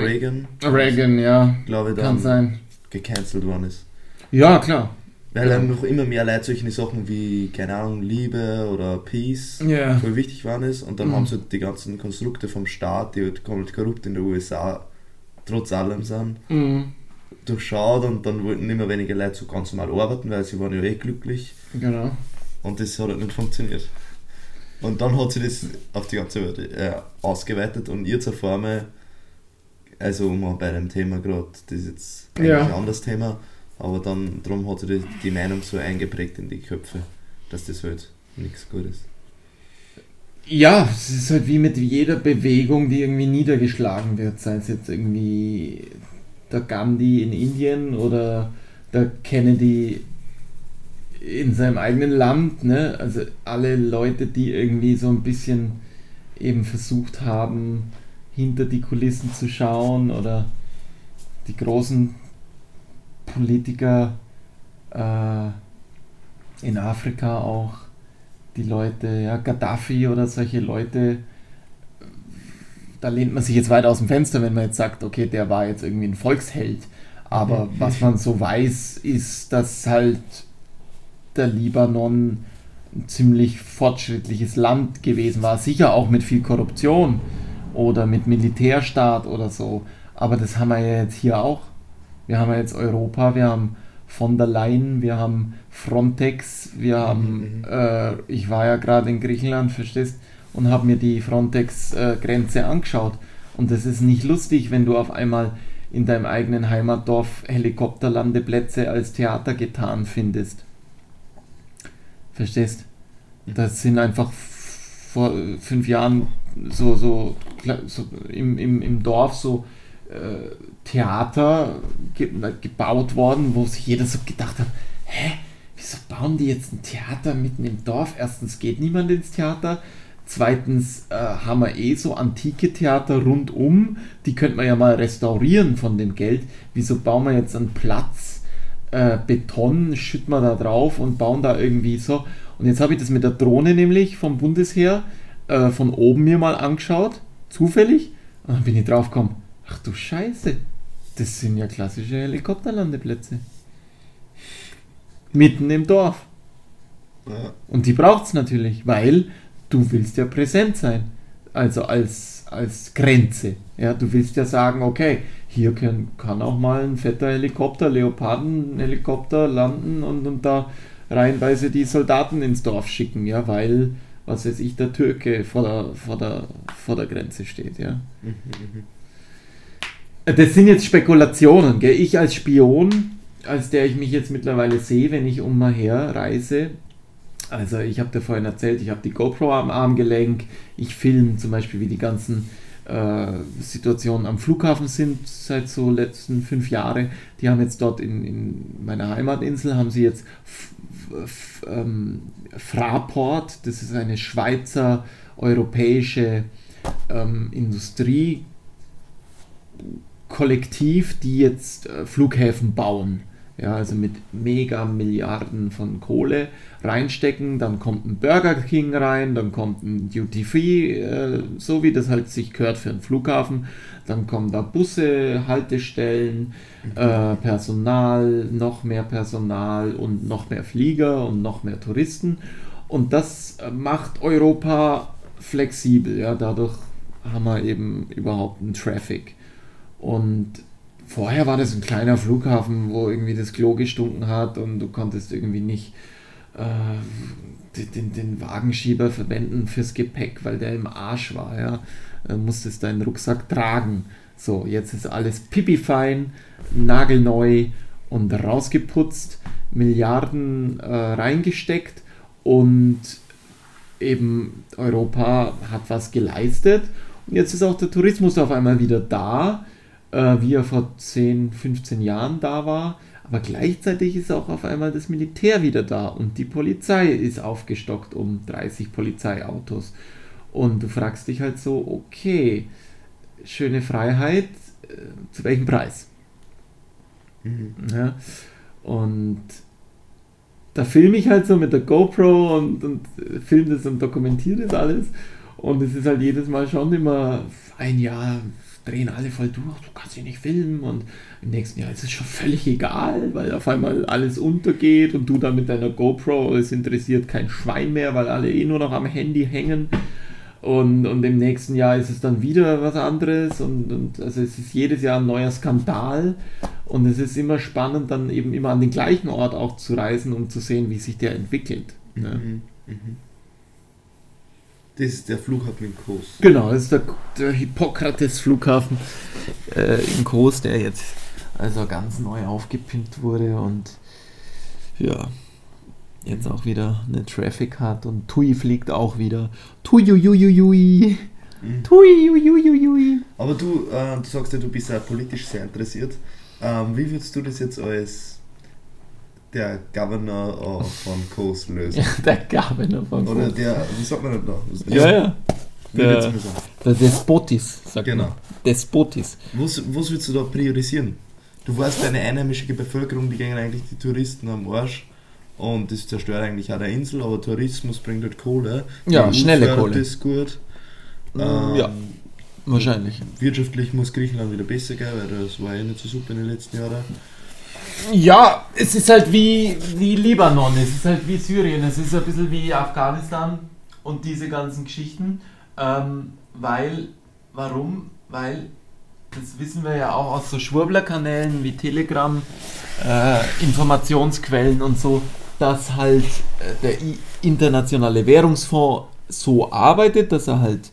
Reagan? Reagan, ja. Glaube ich, Kann dann sein. gecancelt worden ist. Ja, klar. Weil dann noch immer mehr Leute solche Sachen wie, keine Ahnung, Liebe oder Peace Ja. voll wichtig waren ist. Und dann Mhm. haben sie halt die ganzen Konstrukte vom Staat, die halt komplett korrupt in den USA trotz allem sind, Mhm. durchschaut und dann wollten immer weniger Leute so ganz normal arbeiten, weil sie waren ja eh glücklich Genau. und das hat halt nicht funktioniert. Und dann hat sie das auf die ganze Welt äh, ausgeweitet und ihr zur Formel, also um bei dem Thema gerade, das ist jetzt eigentlich Ja. ein anderes Thema, aber dann darum hat sie die, die Meinung so eingeprägt in die Köpfe, dass das halt nichts Gutes. Ja, es ist halt wie mit jeder Bewegung, die irgendwie niedergeschlagen wird, sei es jetzt irgendwie der Gandhi in Indien oder der Kennedy in seinem eigenen Land, ne? Also alle Leute, die irgendwie so ein bisschen eben versucht haben, hinter die Kulissen zu schauen oder die großen Politiker äh, in Afrika auch die Leute, ja, Gaddafi oder solche Leute, da lehnt man sich jetzt weit aus dem Fenster, wenn man jetzt sagt, okay, der war jetzt irgendwie ein Volksheld. Aber was man so weiß, ist, dass halt der Libanon ein ziemlich fortschrittliches Land gewesen war. Sicher auch mit viel Korruption oder mit Militärstaat oder so. Aber das haben wir ja jetzt hier auch. Wir haben ja jetzt Europa, wir haben von der Leyen, wir haben Frontex, wir haben, mhm. äh, ich war ja gerade in Griechenland, verstehst, und habe mir die Frontex-Grenze angeschaut. Und das ist nicht lustig, wenn du auf einmal in deinem eigenen Heimatdorf Helikopterlandeplätze als Theater getan findest. Verstehst? Das sind einfach vor fünf Jahren so, so, so im, im, im Dorf so äh, Theater ge gebaut worden, wo sich jeder so gedacht hat, hä, wieso bauen die jetzt ein Theater mitten im Dorf? Erstens geht niemand ins Theater, zweitens äh, haben wir eh so antike Theater rundum, die könnte man ja mal restaurieren von dem Geld. Wieso bauen wir jetzt einen Platz, äh, Beton, schütten wir da drauf und bauen da irgendwie so. Und jetzt habe ich das mit der Drohne nämlich vom Bundesheer äh, von oben mir mal angeschaut, zufällig, und dann bin ich draufgekommen, ach du Scheiße, das sind ja klassische Helikopterlandeplätze. Mitten im Dorf. Ja. Und die braucht es natürlich, weil du willst ja präsent sein. Also als, als Grenze. Ja, du willst ja sagen, okay, hier kann, kann auch mal ein fetter Helikopter, Leopardenhelikopter landen und, und da reihenweise die Soldaten ins Dorf schicken, ja, weil, was weiß ich, der Türke vor der, vor der, vor der Grenze steht, ja. Mhm, mhm. Das sind jetzt Spekulationen. Gell? Ich als Spion, als der ich mich jetzt mittlerweile sehe, wenn ich umher reise, also ich habe dir vorhin erzählt, ich habe die GoPro am Armgelenk, ich filme zum Beispiel, wie die ganzen äh, Situationen am Flughafen sind seit so letzten fünf Jahren. Die haben jetzt dort in, in meiner Heimatinsel, haben sie jetzt ähm, Fraport, das ist eine Schweizer europäische ähm, Industriekollektiv, die jetzt äh, Flughäfen bauen. Ja, also mit mega Milliarden von Kohle reinstecken, dann kommt ein Burger King rein, dann kommt ein Duty Free, äh, so wie das halt sich gehört für einen Flughafen, dann kommen da Busse, Haltestellen, äh, Personal, noch mehr Personal und noch mehr Flieger und noch mehr Touristen. Und das macht Europa flexibel, ja, dadurch haben wir eben überhaupt einen Traffic und vorher war das ein kleiner Flughafen, wo irgendwie das Klo gestunken hat und du konntest irgendwie nicht äh, den, den Wagenschieber verwenden fürs Gepäck, weil der im Arsch war. Ja? Äh, musstest deinen Rucksack tragen. So, jetzt ist alles pipifein, nagelneu und rausgeputzt, Milliarden äh, reingesteckt und eben Europa hat was geleistet. Und jetzt ist auch der Tourismus auf einmal wieder da äh, wie er vor 10, 15 Jahren da war. Aber gleichzeitig ist auch auf einmal das Militär wieder da und die Polizei ist aufgestockt um 30 Polizeiautos. Und du fragst dich halt so, okay, schöne Freiheit, äh, zu welchem Preis? Mhm. Ja, und da filme ich halt so mit der GoPro und, und filme das und dokumentiere das alles. Und es ist halt jedes Mal schon immer ein Jahr, drehen alle voll durch, du kannst sie nicht filmen und im nächsten Jahr ist es schon völlig egal, weil auf einmal alles untergeht und du dann mit deiner GoPro, es interessiert kein Schwein mehr, weil alle eh nur noch am Handy hängen und, und im nächsten Jahr ist es dann wieder was anderes und, und also es ist jedes Jahr ein neuer Skandal und es ist immer spannend, dann eben immer an den gleichen Ort auch zu reisen, um zu sehen, wie sich der entwickelt. Ne? Mhm. Mhm. Das ist der Flughafen in Kos. Genau, das ist der, der Hippokrates-Flughafen äh, in Kos, der jetzt also ganz neu aufgepimpt wurde und ja, jetzt auch wieder eine Traffic hat und Tui fliegt auch wieder. Tui, ui, ui, ui. Mhm. Tui, ui, ui, ui. Aber du, äh, du sagst ja, du bist ja politisch sehr interessiert. Ähm, wie würdest du das jetzt als (laughs) der Governor von Coast lösen. Ja, der Governor von Coast. Oder der, wie sagt man das noch? Ja, ja. Der, der Despotis, sagt genau. man. Despotis. Was, was willst du da priorisieren? Du weißt, deine einheimische Bevölkerung, die gehen eigentlich die Touristen am Arsch. Und das zerstört eigentlich auch der Insel, aber Tourismus bringt halt Kohle. Ja, die schnelle Kohle. Das ist gut. Ähm, ja, wahrscheinlich. Wirtschaftlich muss Griechenland wieder besser gehen, weil das war ja nicht so super in den letzten Jahren. Ja, es ist halt wie, wie Libanon, es ist halt wie Syrien, es ist ein bisschen wie Afghanistan und diese ganzen Geschichten. Ähm, weil, warum? Weil, das wissen wir ja auch aus so Schwurbler-Kanälen wie Telegram, äh, Informationsquellen und so, dass halt äh, der internationale Währungsfonds so arbeitet, dass er halt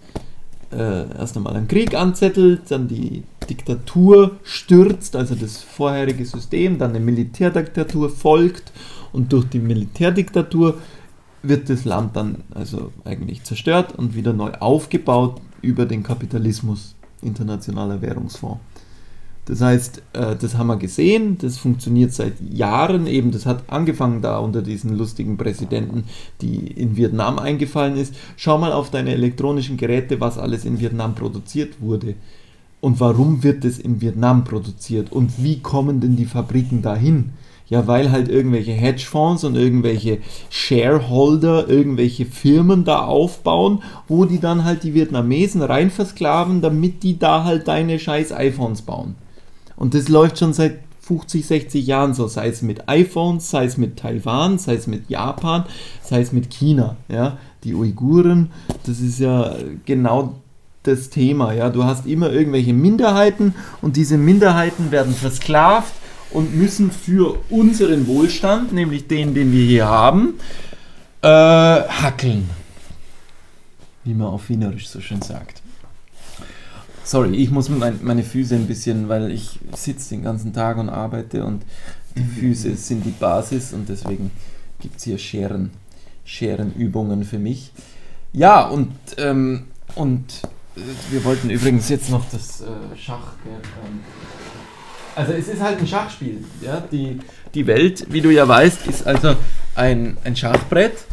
äh, erst einmal einen Krieg anzettelt, dann die Diktatur stürzt, also das vorherige System, dann eine Militärdiktatur folgt und durch die Militärdiktatur wird das Land dann also eigentlich zerstört und wieder neu aufgebaut über den Kapitalismus, internationaler Währungsfonds. Das heißt, äh, das haben wir gesehen, das funktioniert seit Jahren eben, das hat angefangen da unter diesen lustigen Präsidenten, die in Vietnam eingefallen ist. Schau mal auf deine elektronischen Geräte, was alles in Vietnam produziert wurde. Und warum wird es in Vietnam produziert? Und wie kommen denn die Fabriken dahin? Ja, weil halt irgendwelche Hedgefonds und irgendwelche Shareholder, irgendwelche Firmen da aufbauen, wo die dann halt die Vietnamesen rein versklaven, damit die da halt deine scheiß iPhones bauen. Und das läuft schon seit 50, 60 Jahren so, sei es mit iPhones, sei es mit Taiwan, sei es mit Japan, sei es mit China. Ja? Die Uiguren, das ist ja genau das Thema. Ja? Du hast immer irgendwelche Minderheiten und diese Minderheiten werden versklavt und müssen für unseren Wohlstand, nämlich den, den wir hier haben, äh, hackeln. Wie man auf Wienerisch so schön sagt. Sorry, ich muss mein, meine Füße ein bisschen, weil ich sitze den ganzen Tag und arbeite und die Füße sind die Basis und deswegen gibt es hier Scheren, Scherenübungen für mich. Ja, und, ähm, und wir wollten übrigens jetzt noch das äh, Schach. Ähm, also es ist halt ein Schachspiel. Ja? Die, die Welt, wie du ja weißt, ist also ein, ein Schachbrett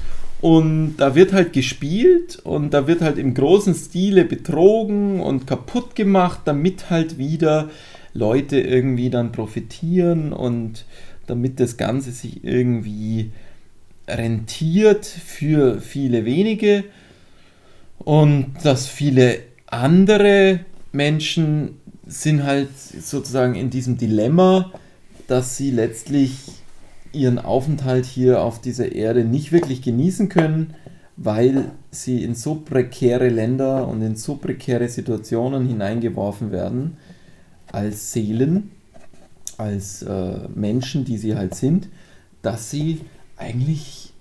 und da wird halt gespielt und da wird halt im großen Stile betrogen und kaputt gemacht, damit halt wieder Leute irgendwie dann profitieren und damit das Ganze sich irgendwie rentiert für viele wenige und dass viele andere Menschen sind halt sozusagen in diesem Dilemma, dass sie letztlich ihren Aufenthalt hier auf dieser Erde nicht wirklich genießen können, weil sie in so prekäre Länder und in so prekäre Situationen hineingeworfen werden, als Seelen, als äh, Menschen, die sie halt sind, dass sie eigentlich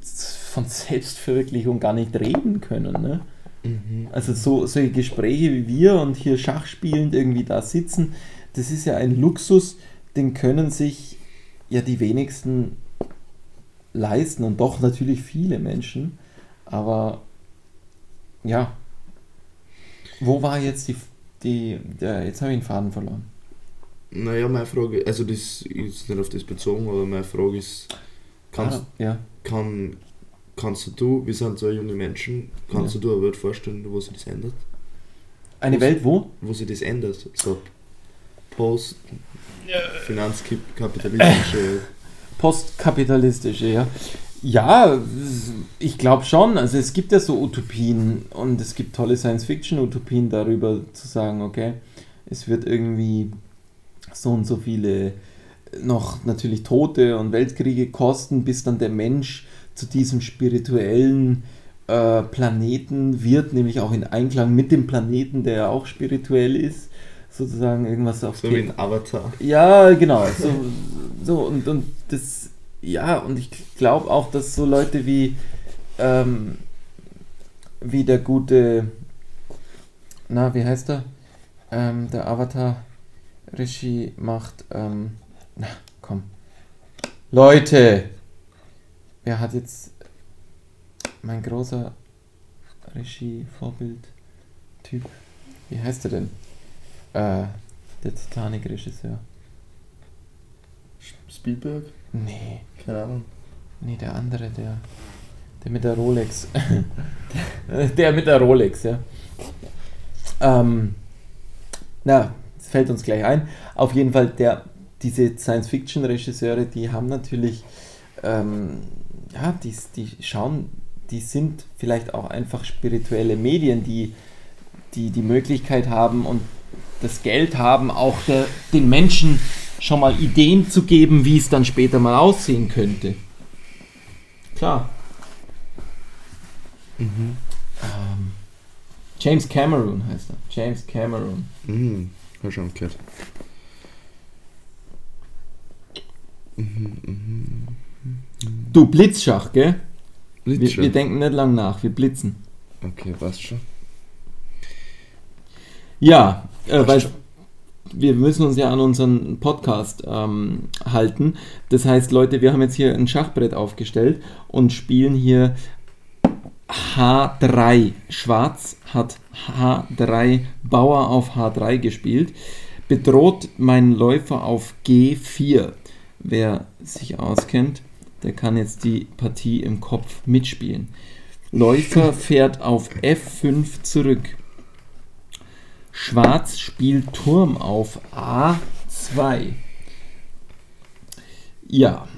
von Selbstverwirklichung gar nicht reden können. Ne? Mhm. Also so, solche Gespräche wie wir und hier Schachspielend irgendwie da sitzen, das ist ja ein Luxus, den können sich ja die wenigsten leisten und doch natürlich viele Menschen. Aber ja, wo war jetzt die, die der, jetzt habe ich den Faden verloren. Naja, meine Frage, also das ist nicht auf das bezogen, aber meine Frage ist, kannst, ah, ja. kann, kannst du, wir sind so junge Menschen, kannst ja. du dir eine Welt vorstellen, wo sich das ändert? Eine wo Welt wo? Wo sich das ändert, so Post, Finanzkapitalistische. (laughs) Postkapitalistische, ja. Ja, ich glaube schon. Also es gibt ja so Utopien und es gibt tolle Science-Fiction-Utopien darüber zu sagen, okay, es wird irgendwie so und so viele noch natürlich Tote und Weltkriege kosten, bis dann der Mensch zu diesem spirituellen äh, Planeten wird, nämlich auch in Einklang mit dem Planeten, der ja auch spirituell ist sozusagen irgendwas auf So wie ein Avatar. Ja, genau. So, (laughs) so und, und das, ja, und ich glaube auch, dass so Leute wie, ähm, wie der gute, na, wie heißt er? Ähm, der Avatar Regie macht, ähm, na, komm. Leute! Wer hat jetzt mein großer Regie-Vorbild-Typ? Wie heißt er denn? Äh, der Titanic-Regisseur. Spielberg? Nee. Keine Ahnung. Nee, der andere, der. Der mit der Rolex. (laughs) der mit der Rolex, ja. Ähm, na, das fällt uns gleich ein. Auf jeden Fall, der, diese Science-Fiction-Regisseure, die haben natürlich, ähm, ja, die, die schauen, die sind vielleicht auch einfach spirituelle Medien, die die, die Möglichkeit haben und das Geld haben, auch der, den Menschen schon mal Ideen zu geben, wie es dann später mal aussehen könnte. Klar. Mhm. Ähm, James Cameron heißt er. James Cameron. Mhm. Hab schon gehört. Mhm, mhm, du, Blitzschach, gell? Blitzschach. Wir, wir denken nicht lang nach, wir blitzen. Okay, passt schon. Ja, äh, weil wir müssen uns ja an unseren Podcast ähm, halten. Das heißt, Leute, wir haben jetzt hier ein Schachbrett aufgestellt und spielen hier H3. Schwarz hat H3, Bauer auf H3 gespielt. Bedroht mein Läufer auf G4. Wer sich auskennt, der kann jetzt die Partie im Kopf mitspielen. Läufer (laughs) fährt auf F5 zurück. Schwarz spielt Turm auf A2. Ja.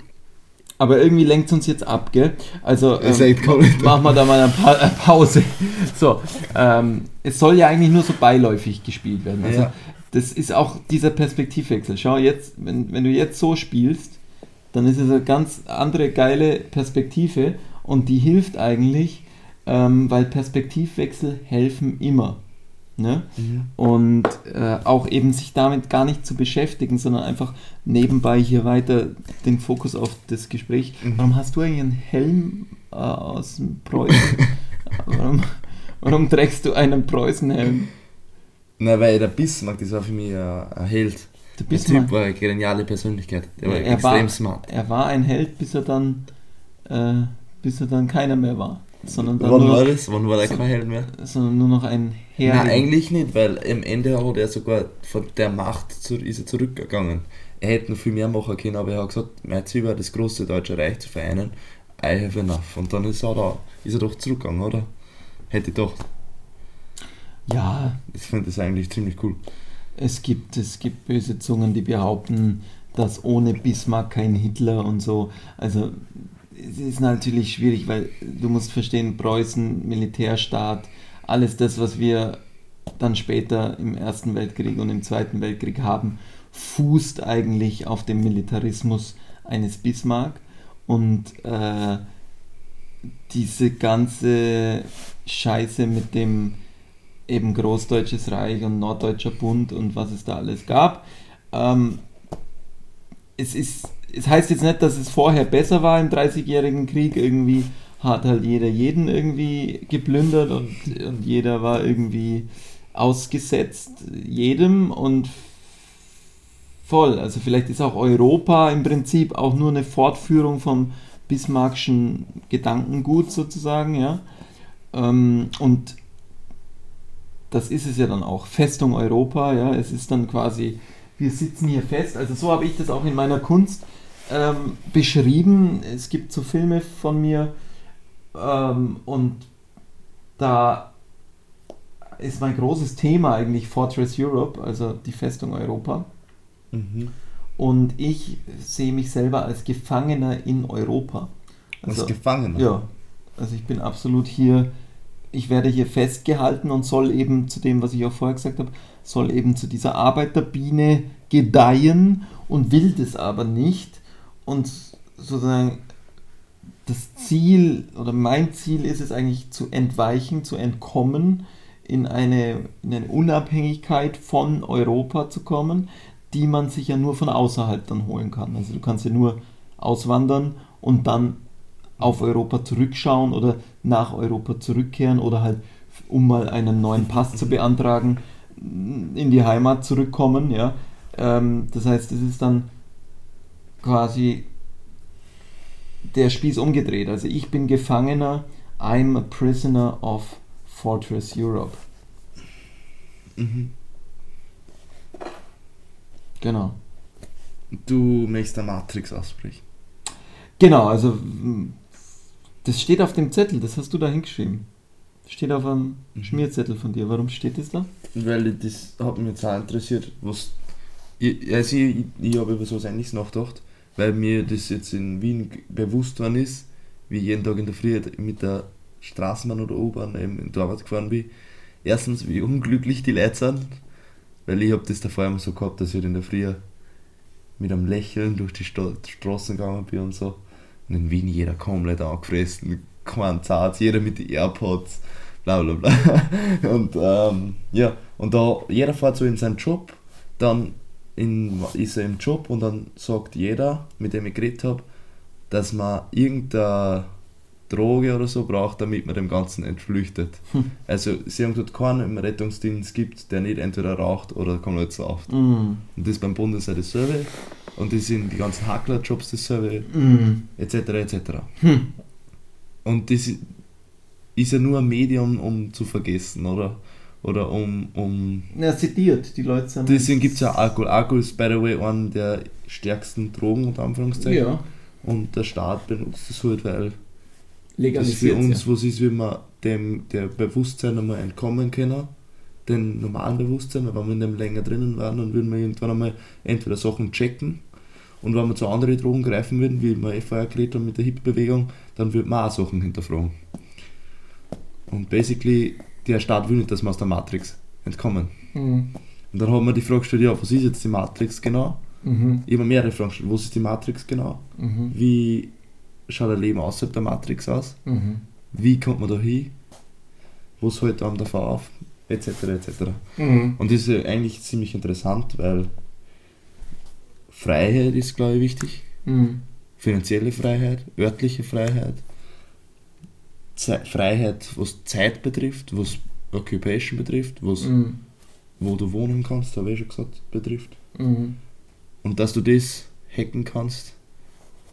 Aber irgendwie lenkt es uns jetzt ab, gell? Also ähm, machen wir da mal eine, pa Pause. (laughs) So, ähm, es soll ja eigentlich nur so beiläufig gespielt werden. Also ja. das ist auch dieser Perspektivwechsel. Schau jetzt, wenn, wenn du jetzt so spielst, dann ist es eine ganz andere geile Perspektive und die hilft eigentlich, ähm, weil Perspektivwechsel helfen immer. Ne? Mhm. Und äh, auch eben sich damit gar nicht zu beschäftigen, sondern einfach nebenbei hier weiter den Fokus auf das Gespräch. Mhm. Warum hast du eigentlich einen Helm äh, aus dem Preußen? (laughs) warum, warum trägst du einen Preußenhelm? Na, weil der Bismarck, das war für mich ein, ein Held. Der Der. Typ war eine geniale Persönlichkeit. Der war er, extrem war, smart. er war ein Held, bis er dann, äh, bis er dann keiner mehr war. Sondern, dann Wann war das? Wann war der so- kein Held mehr? sondern nur noch ein Herr. Nein, eigentlich nicht, weil am Ende hat er sogar von der Macht zu, ist er zurückgegangen. Er hätte noch viel mehr machen können, aber er hat gesagt, mein Ziel war, das große deutsche Reich zu vereinen. I have enough. Und dann ist er da, ist er doch zurückgegangen, oder? Hätte ich gedacht. ja, Ich finde das eigentlich ziemlich cool. Es gibt, es gibt böse Zungen, die behaupten, dass ohne Bismarck kein Hitler und so. Also es ist natürlich schwierig, weil du musst verstehen, Preußen, Militärstaat, alles das, was wir dann später im Ersten Weltkrieg und im Zweiten Weltkrieg haben, fußt eigentlich auf dem Militarismus eines Bismarck. Und äh, diese ganze Scheiße mit dem eben Großdeutsches Reich und Norddeutscher Bund und was es da alles gab. Ähm, es, ist, es heißt jetzt nicht, dass es vorher besser war im Dreißigjährigen Krieg. Irgendwie hat halt jeder jeden irgendwie geplündert und, und jeder war irgendwie ausgesetzt jedem und voll. Also vielleicht ist auch Europa im Prinzip auch nur eine Fortführung vom Bismarckschen Gedankengut sozusagen, ja. Ähm, und das ist es ja dann auch. Festung Europa, ja. Es ist dann quasi, wir sitzen hier fest. Also so habe ich das auch in meiner Kunst ähm, beschrieben. Es gibt so Filme von mir ähm, und da ist mein großes Thema eigentlich Fortress Europe, also die Festung Europa. Mhm. Und ich sehe mich selber als Gefangener in Europa. Als Gefangener. Ja, also ich bin absolut hier, ich werde hier festgehalten und soll eben zu dem, was ich auch vorher gesagt habe, soll eben zu dieser Arbeiterbiene gedeihen und will das aber nicht. Und sozusagen das Ziel oder mein Ziel ist es eigentlich zu entweichen, zu entkommen, in eine, in eine Unabhängigkeit von Europa zu kommen, die man sich ja nur von außerhalb dann holen kann. Also du kannst ja nur auswandern und dann auf Europa zurückschauen oder nach Europa zurückkehren oder halt, um mal einen neuen Pass zu beantragen, in die Heimat zurückkommen. Ja? Ähm, das heißt, es ist dann quasi der Spieß umgedreht. Also ich bin Gefangener, I'm a prisoner of Fortress Europe. Mhm. Genau. Du möchtest der Matrix ausbrechen. Genau, also das steht auf dem Zettel, das hast du da hingeschrieben. Steht auf einem Mhm. Schmierzettel von dir. Warum steht das da? Weil das hat mich jetzt auch interessiert, was. Ich, also ich, ich, habe über sowas ähnliches nachgedacht, weil mir das jetzt in Wien bewusst worden ist, wie ich jeden Tag in der Früh mit der Straßenbahn oder U-Bahn eben in die Arbeit gefahren bin. Erstens, wie unglücklich die Leute sind, weil ich habe das davor immer so gehabt, dass ich halt in der Früh mit einem Lächeln durch die Sta Straßen gegangen bin und so. Und in Wien jeder komplett angefressen, Zart, jeder mit den AirPods, bla bla bla. (laughs) Und ähm, ja, und da jeder fährt so in seinen Job, dann in, ist er im Job und dann sagt jeder, mit dem ich geredet habe, dass man irgendeine Droge oder so braucht, damit man dem Ganzen entflüchtet. Hm. Also sie haben gesagt, keinen im Rettungsdienst gibt, der nicht entweder raucht oder komplett sauft. Mm, Und das ist beim Bundesheer dasselbe und das sind die ganzen Hacklerjobs dasselbe, mm, etc. etc. hm. Und das ist ja nur ein Medium, um zu vergessen, oder? Oder um. um Ja, sediert, die Leute sind. Deswegen gibt es ja Alkohol. Alkohol ist, by the way, eine der stärksten Drogen, unter Anführungszeichen. Ja, Und der Staat benutzt das halt, weil das für legalisiert. uns was ist, wenn wir dem der Bewusstsein einmal entkommen können, dem normalen Bewusstsein, weil wenn wir in dem länger drinnen waren, dann würden wir irgendwann einmal entweder Sachen checken und wenn wir zu anderen Drogen greifen würden, wie wir eh vorher geredet haben mit der Hip-Bewegung, dann würden wir auch Sachen hinterfragen. Und basically, der Staat will nicht, dass wir aus der Matrix entkommen. Mhm. Und dann haben wir die Frage gestellt, ja, was ist jetzt die Matrix genau? Mhm. Ich habe mehrere Fragen gestellt, was ist die Matrix genau? Mhm. Wie schaut ein Leben außerhalb der Matrix aus? Mhm. Wie kommt man da hin? Was hält einem davon auf? Etc. etc. Mhm. Und das ist eigentlich ziemlich interessant, weil Freiheit ist, glaube ich, wichtig. Mhm. Finanzielle Freiheit, örtliche Freiheit, Ze Freiheit, was Zeit betrifft, was Occupation betrifft, was Mhm. wo du wohnen kannst, habe ich schon gesagt, betrifft. Mhm. Und dass du das hacken kannst,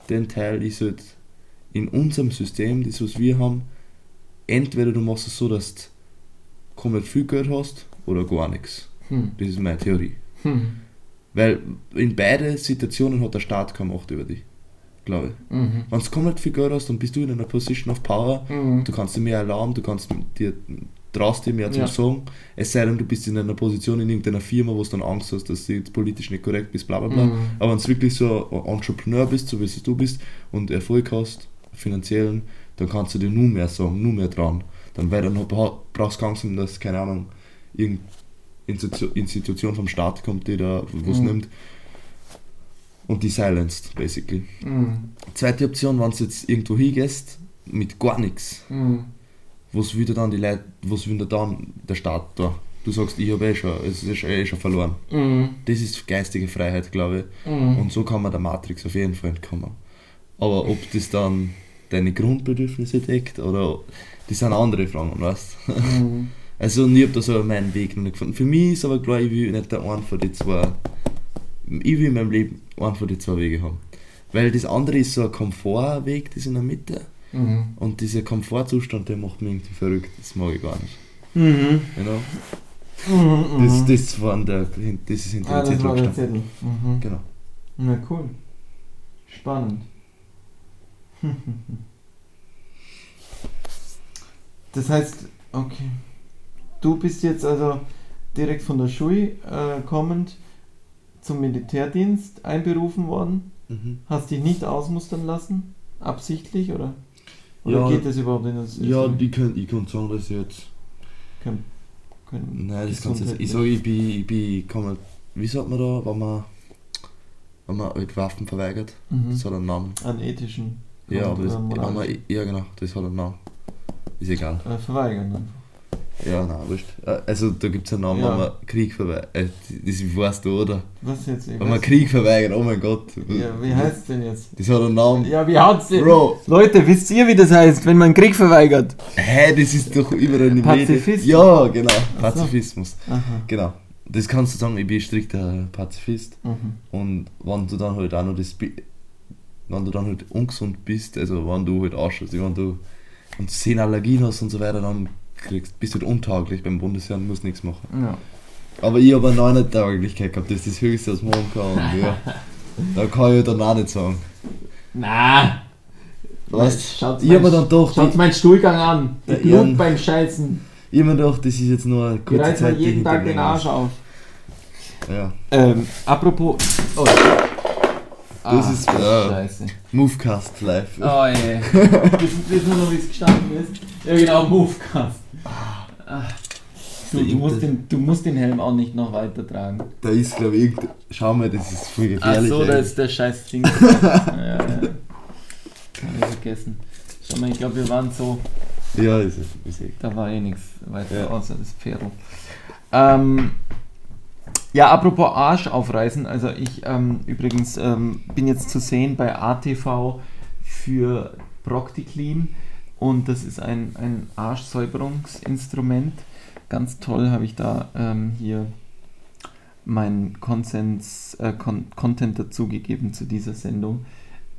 den Teil ist halt in unserem System, das was wir haben, entweder du machst es so, dass du komplett viel Geld hast oder gar nichts. Hm. Das ist meine Theorie. Hm. Weil in beide Situationen hat der Staat keine Macht über dich, glaube ich. Mhm. Wenn du komplett viel Geld hast, dann bist du in einer Position of Power. Mhm. Du kannst dir mehr erlauben, du kannst dir traust dir mehr zu Ja. sagen. Es sei denn, du bist in einer Position in irgendeiner Firma, wo du dann Angst hast, dass du jetzt politisch nicht korrekt bist, bla bla bla. Mhm. Aber wenn du wirklich so ein Entrepreneur bist, so wie es du bist, und Erfolg hast, finanziellen, dann kannst du dir nur mehr sagen, nur mehr dran. Dann, weil dann bra- brauchst du Angst dass, keine Ahnung, irgendeine Institu- Institution vom Staat kommt, die da was Mhm. nimmt und die silenced, basically. Mhm. Zweite Option, wenn du jetzt irgendwo hingehst, mit gar nichts, Mhm. was will dir dann die Leute, was will dann der Staat da? Du sagst, ich habe eh schon, es ist eh schon verloren. Mhm. Das ist geistige Freiheit, glaube ich. Mhm. Und so kann man der Matrix auf jeden Fall entkommen. Aber ob das dann deine Grundbedürfnisse deckt oder das sind andere Fragen, weißt du? (laughs) Also ich habe da so meinen Weg noch nicht gefunden. Für mich ist aber klar, ich will nicht der einen von den zwei. Ich will in meinem Leben einen von den zwei Wege haben. Weil das andere ist so ein Komfortweg, das in der Mitte. Mhm. Und dieser Komfortzustand, der macht mich irgendwie verrückt. Das mag ich gar nicht. Mhm. Genau. Mhm. Das, das, war der, das ist hinter Ah, war Zettel der gestanden. Zettel. Mhm. Genau. Na cool. Spannend. (laughs) Das heißt, okay. Du bist jetzt also direkt von der Schule äh, kommend zum Militärdienst einberufen worden. Mhm. Hast dich nicht ausmustern lassen? Absichtlich oder? Oder Ja. geht das überhaupt in das? Ja, ist- die können, ich kann sagen, dass ich jetzt. können, können Nein, das kannst du jetzt. Ich sage, ich bin, ich bin, kann man, wie sagt man da, wenn man, wenn man halt Waffen verweigert? Mhm. Das hat einen Namen. An ethischen Ja, aber das, ja genau, das hat einen Namen. Ist egal. äh, verweigern einfach. Ja, nein, wurscht. Äh, Also da gibt es einen Namen, Ja. wenn man Krieg verweigert. Äh, das weißt du, oder? Was jetzt? Ich Wenn man Krieg verweigert, oh mein Gott. Ja, wie heißt denn jetzt? Das hat einen Namen. Ja, wie hat's denn? Bro, Leute, wisst ihr, wie das heißt, wenn man Krieg verweigert? hä, das ist doch überall in den Pazifist? Medien. Ja, genau. So. Pazifismus. Aha. Genau. Das kannst du sagen, ich bin strikter Pazifist. Mhm. Und wenn du dann halt auch noch das wenn du dann halt ungesund bist, also wenn du halt ausschaust, wenn du und Allergien hast und so weiter, dann kriegst, bist du untauglich beim Bundesheer und musst nichts machen. Ja. Aber ich habe eine neue Tauglichkeit gehabt, das ist das höchste, was man haben kann. Ja, da kann ich dann auch nicht sagen. Na! Weißt Schaut ich habe mir dann doch, Schaut meinen Stuhlgang an. Der Blut beim Scheißen. ich hab mir gedacht, das ist jetzt nur eine Ich kurze Zeit. mir die jeden Tag den mir Arsch auf. Ja. Ähm, apropos. Oh. Das ist- ja. Scheiße. Movecast live. Oh je. Wissen wir noch, wie es gestanden ist? Ja, genau, Movecast. Ah. Du, du, musst den, du musst den Helm auch nicht noch weiter tragen. Da ist glaube ich. Schau mal, das ist voll Ach gefährlich. so, da ist der scheiß Ding. (laughs) ja, ja. Kann ich vergessen. Schau mal, ich glaube, wir waren so. Ja, ist es. Ist. Da war eh nichts weiter Ja. außer das Pferd. Ähm, ja, apropos Arsch aufreißen. Also ich ähm, übrigens ähm, bin jetzt zu sehen bei ATV für Procticlean und das ist ein, ein Arschsäuberungsinstrument. Ganz toll habe ich da ähm, hier meinen Konsens, äh, Con Content dazugegeben zu dieser Sendung.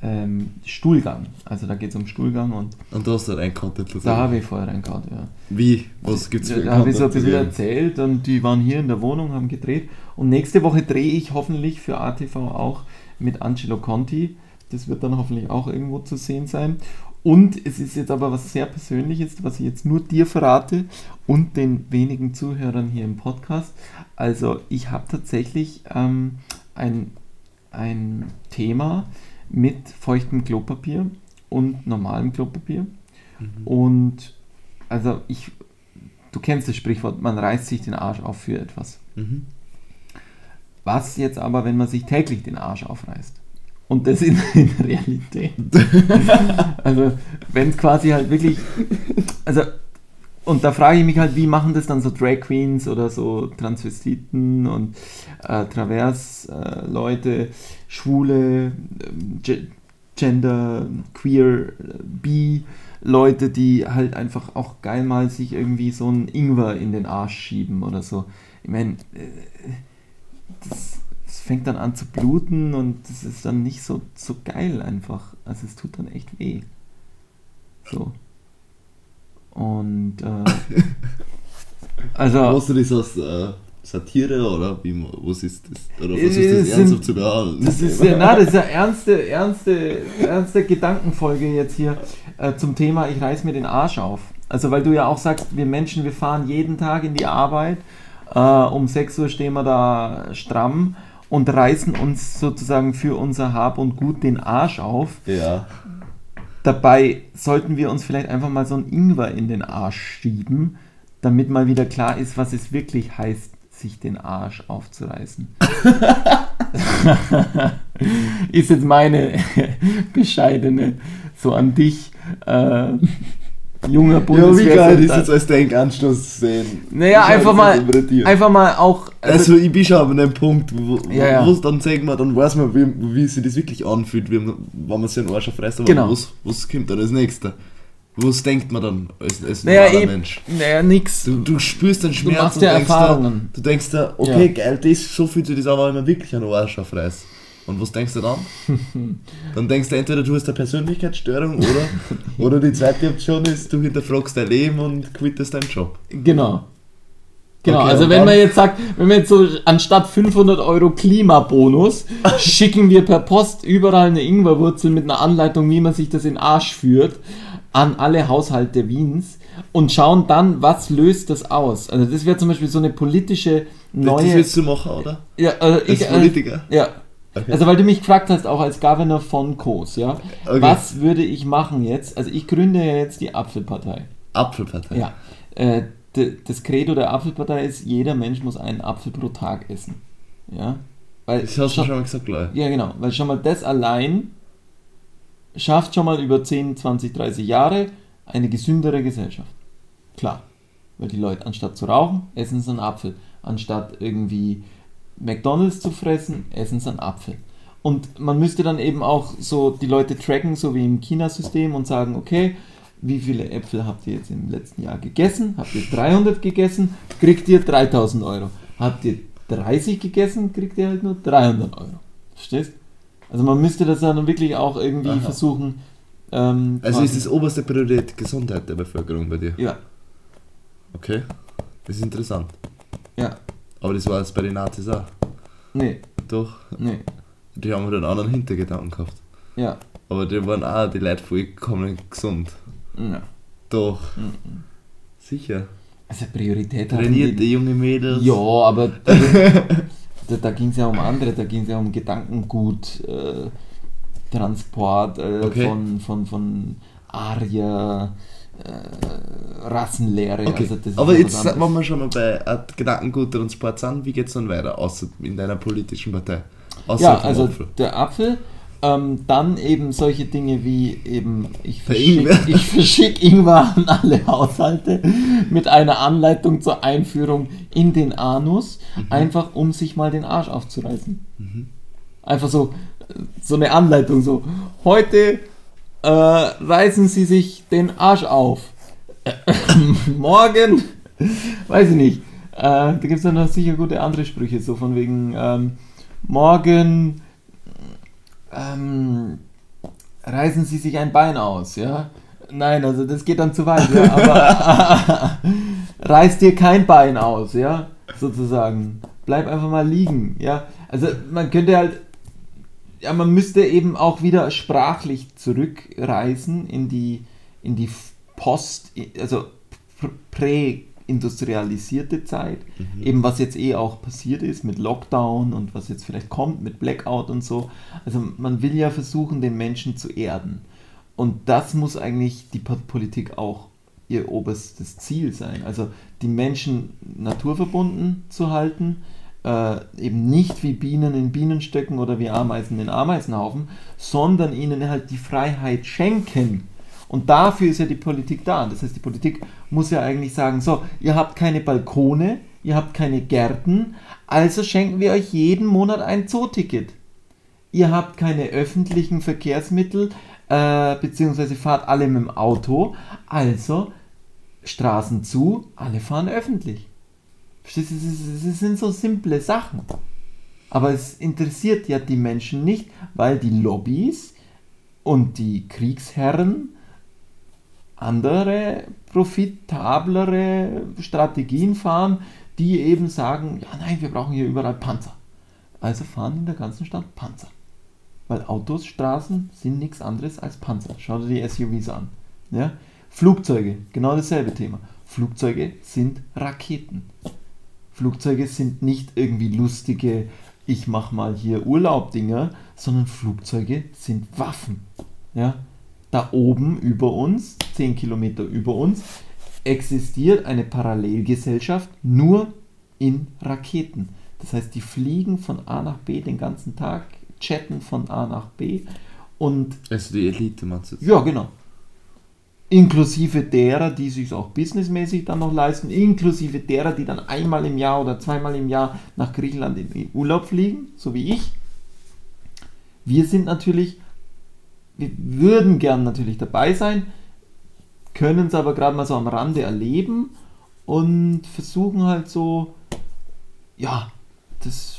Ähm, Stuhlgang. Also da geht es um Stuhlgang und Und du hast Content dazu. da habe ich vorher reingehauen, ja. Wie? Was gibt's für Da habe ich so ein bisschen erzählt und die waren hier in der Wohnung, haben gedreht. Und nächste Woche drehe ich hoffentlich für ATV auch mit Angelo Conti. Das wird dann hoffentlich auch irgendwo zu sehen sein. Und es ist jetzt aber was sehr Persönliches, was ich jetzt nur dir verrate und den wenigen Zuhörern hier im Podcast. Also ich habe tatsächlich ähm, ein, ein Thema mit feuchtem Klopapier und normalem Klopapier. Mhm. Und also ich, du kennst das Sprichwort, man reißt sich den Arsch auf für etwas. Mhm. Was jetzt aber, wenn man sich täglich den Arsch aufreißt? Und das in, (laughs) in Realität. (laughs) also wenn es quasi halt wirklich, also und da frage ich mich halt, wie machen das dann so Drag Queens oder so Transvestiten und äh, Travers-Leute, Schwule, ähm, Ge- Gender, Queer, äh, Bi, Leute, die halt einfach auch geil mal sich irgendwie so einen Ingwer in den Arsch schieben oder so. ich meine, das, das fängt dann an zu bluten und das ist dann nicht so, so geil einfach. Also es tut dann echt weh. So. Und äh, (laughs) also. Machst du das aus äh, Satire oder wie was ist das? Oder Äh, was ist das das ernsthaft zu behandeln? Das ist, ja, na, das ist ja ernste, ernste, ernste Gedankenfolge jetzt hier äh, zum Thema, ich reiß mir den Arsch auf. Also weil du ja auch sagst, wir Menschen, wir fahren jeden Tag in die Arbeit, äh, um 6 Uhr stehen wir da stramm und reißen uns sozusagen für unser Hab und Gut den Arsch auf. ja. Dabei sollten wir uns vielleicht einfach mal so ein Ingwer in den Arsch schieben, damit mal wieder klar ist, was es wirklich heißt, sich den Arsch aufzureißen. (laughs) ist jetzt meine (laughs) bescheidene, so an dich, äh, junger Ja, wie Bundeswehr. geil ist jetzt als Denkanstoß zu sehen. naja, einfach mal, einfach mal auch. Also, ich bin schon an einem Punkt, wo, Ja, wo dann sagen wir, dann weiß man, wie, wie sich das wirklich anfühlt, wie, wenn man sich einen Arsch aufreißt, aber Genau. was, was kommt dann als nächster? Was denkt man dann als, als naja, normaler eben, Mensch? naja, nix. Du, du spürst den Schmerz machst und ja denkst Erfahrungen. Da, du denkst da, okay, Ja. geil, das, so fühlt sich das aber, wenn man wirklich einen Arsch aufreißt. Und was denkst du dann? (laughs) dann denkst du entweder, du hast eine Persönlichkeitsstörung oder, oder die zweite Option ist, du hinterfragst dein Leben und quittest deinen Job. Genau. Genau, Okay, also wenn man jetzt sagt, wenn wir jetzt so anstatt 500 Euro Klimabonus, (laughs) schicken wir per Post überall eine Ingwerwurzel mit einer Anleitung, wie man sich das in den Arsch führt, an alle Haushalte Wiens und schauen dann, was löst das aus. Also das wäre zum Beispiel so eine politische Das neue... willst du machen, oder? Ja, also Als ich, äh, Politiker? ja. Okay. Also weil du mich gefragt hast, auch als Governor von Kos, ja. Okay. Was würde ich machen jetzt? Also ich gründe ja jetzt die Apfelpartei. Apfelpartei. Ja. Äh, das Credo der Apfelpartei ist, jeder Mensch muss einen Apfel pro Tag essen. Ja. Weil Das hast du schon, mal gesagt, ich. ja, genau. Weil schon mal das allein schafft schon mal über 10, 20, 30 Jahre eine gesündere Gesellschaft. Klar. Weil die Leute anstatt zu rauchen, essen sie einen Apfel. Anstatt irgendwie McDonalds zu fressen, essen sie einen Apfel. Und man müsste dann eben auch so die Leute tracken, so wie im China-System und sagen, okay, wie viele Äpfel habt ihr jetzt im letzten Jahr gegessen? Habt ihr 300 gegessen? Kriegt ihr 3000 Euro. Habt ihr 30 gegessen? Kriegt ihr halt nur 300 Euro. Verstehst? Also man müsste das dann wirklich auch irgendwie Aha. versuchen. Ähm, Also ist das oberste Priorität Gesundheit der Bevölkerung bei dir? Ja, Okay. Das ist interessant. ja. Aber das war jetzt bei den Nazis auch. Nee, Doch. nee. Die haben halt einen anderen Hintergedanken gehabt. Ja. Aber die waren auch die Leute vollkommen gesund. ja. Doch. Sicher. Also Priorität Trainierte die- junge Mädels. Ja, aber (laughs) da, da, da ging es ja um andere, da ging es ja um Gedankengut, äh, Transport äh, Okay. von, von, von Aria, äh, Rassenlehre. Okay. Also Aber jetzt, wenn wir schon mal bei Gedankengut und Sport sind, wie geht es dann weiter, außer in deiner politischen Partei? Außer Ja, also Apfel. der Apfel, ähm, dann eben solche Dinge wie eben, ich verschicke (laughs) ich verschick Ingwer an alle Haushalte mit einer Anleitung zur Einführung in den Anus, Mhm. einfach um sich mal den Arsch aufzureißen. Einfach so, so eine Anleitung, so, heute äh, reißen Sie sich den Arsch auf. (laughs) Morgen, weiß ich nicht. Äh, da gibt es dann noch sicher gute andere Sprüche, so von wegen, ähm, morgen ähm, reißen Sie sich ein Bein aus, ja. Nein, also das geht dann zu weit, ja, aber (laughs) reiß dir kein Bein aus, ja, sozusagen. Bleib einfach mal liegen, ja. Also man könnte halt, ja, man müsste eben auch wieder sprachlich zurückreisen in die, in die Post, also prä industrialisierte Zeit, eben was jetzt eh auch passiert ist mit Lockdown und was jetzt vielleicht kommt mit Blackout und so. Also man will ja versuchen, den Menschen zu erden. Und das muss eigentlich die Po- Politik auch ihr oberstes Ziel sein. Also die Menschen naturverbunden zu halten, äh, eben nicht wie Bienen in Bienenstöcken oder wie Ameisen in Ameisenhaufen, sondern ihnen halt die Freiheit schenken. Und dafür ist ja die Politik da. Das heißt, die Politik muss ja eigentlich sagen, so, ihr habt keine Balkone, ihr habt keine Gärten, also schenken wir euch jeden Monat ein Zooticket. Ihr habt keine öffentlichen Verkehrsmittel, äh, beziehungsweise fahrt alle mit dem Auto, also Straßen zu, alle fahren öffentlich. Verstehst du, das sind so simple Sachen. Aber es interessiert ja die Menschen nicht, weil die Lobbys und die Kriegsherren andere, profitablere Strategien fahren, die eben sagen, ja nein, wir brauchen hier überall Panzer. Also fahren in der ganzen Stadt Panzer. Weil Autos, Straßen sind nichts anderes als Panzer. Schau dir die SUVs an. Ja? Flugzeuge, genau dasselbe Thema. Flugzeuge sind Raketen. Flugzeuge sind nicht irgendwie lustige, ich mach mal hier Urlaub-Dinger, sondern Flugzeuge sind Waffen. Ja? Da oben über uns, 10 Kilometer über uns, existiert eine Parallelgesellschaft nur in Raketen. Das heißt, die fliegen von A nach B den ganzen Tag, chatten von A nach B und. Also die Elite meinst du? Ja, genau. Inklusive derer, die sich auch businessmäßig dann noch leisten, inklusive derer, die dann einmal im Jahr oder zweimal im Jahr nach Griechenland in Urlaub fliegen, so wie ich. Wir sind natürlich, wir würden gern natürlich dabei sein, können es aber gerade mal so am Rande erleben und versuchen halt so, ja, das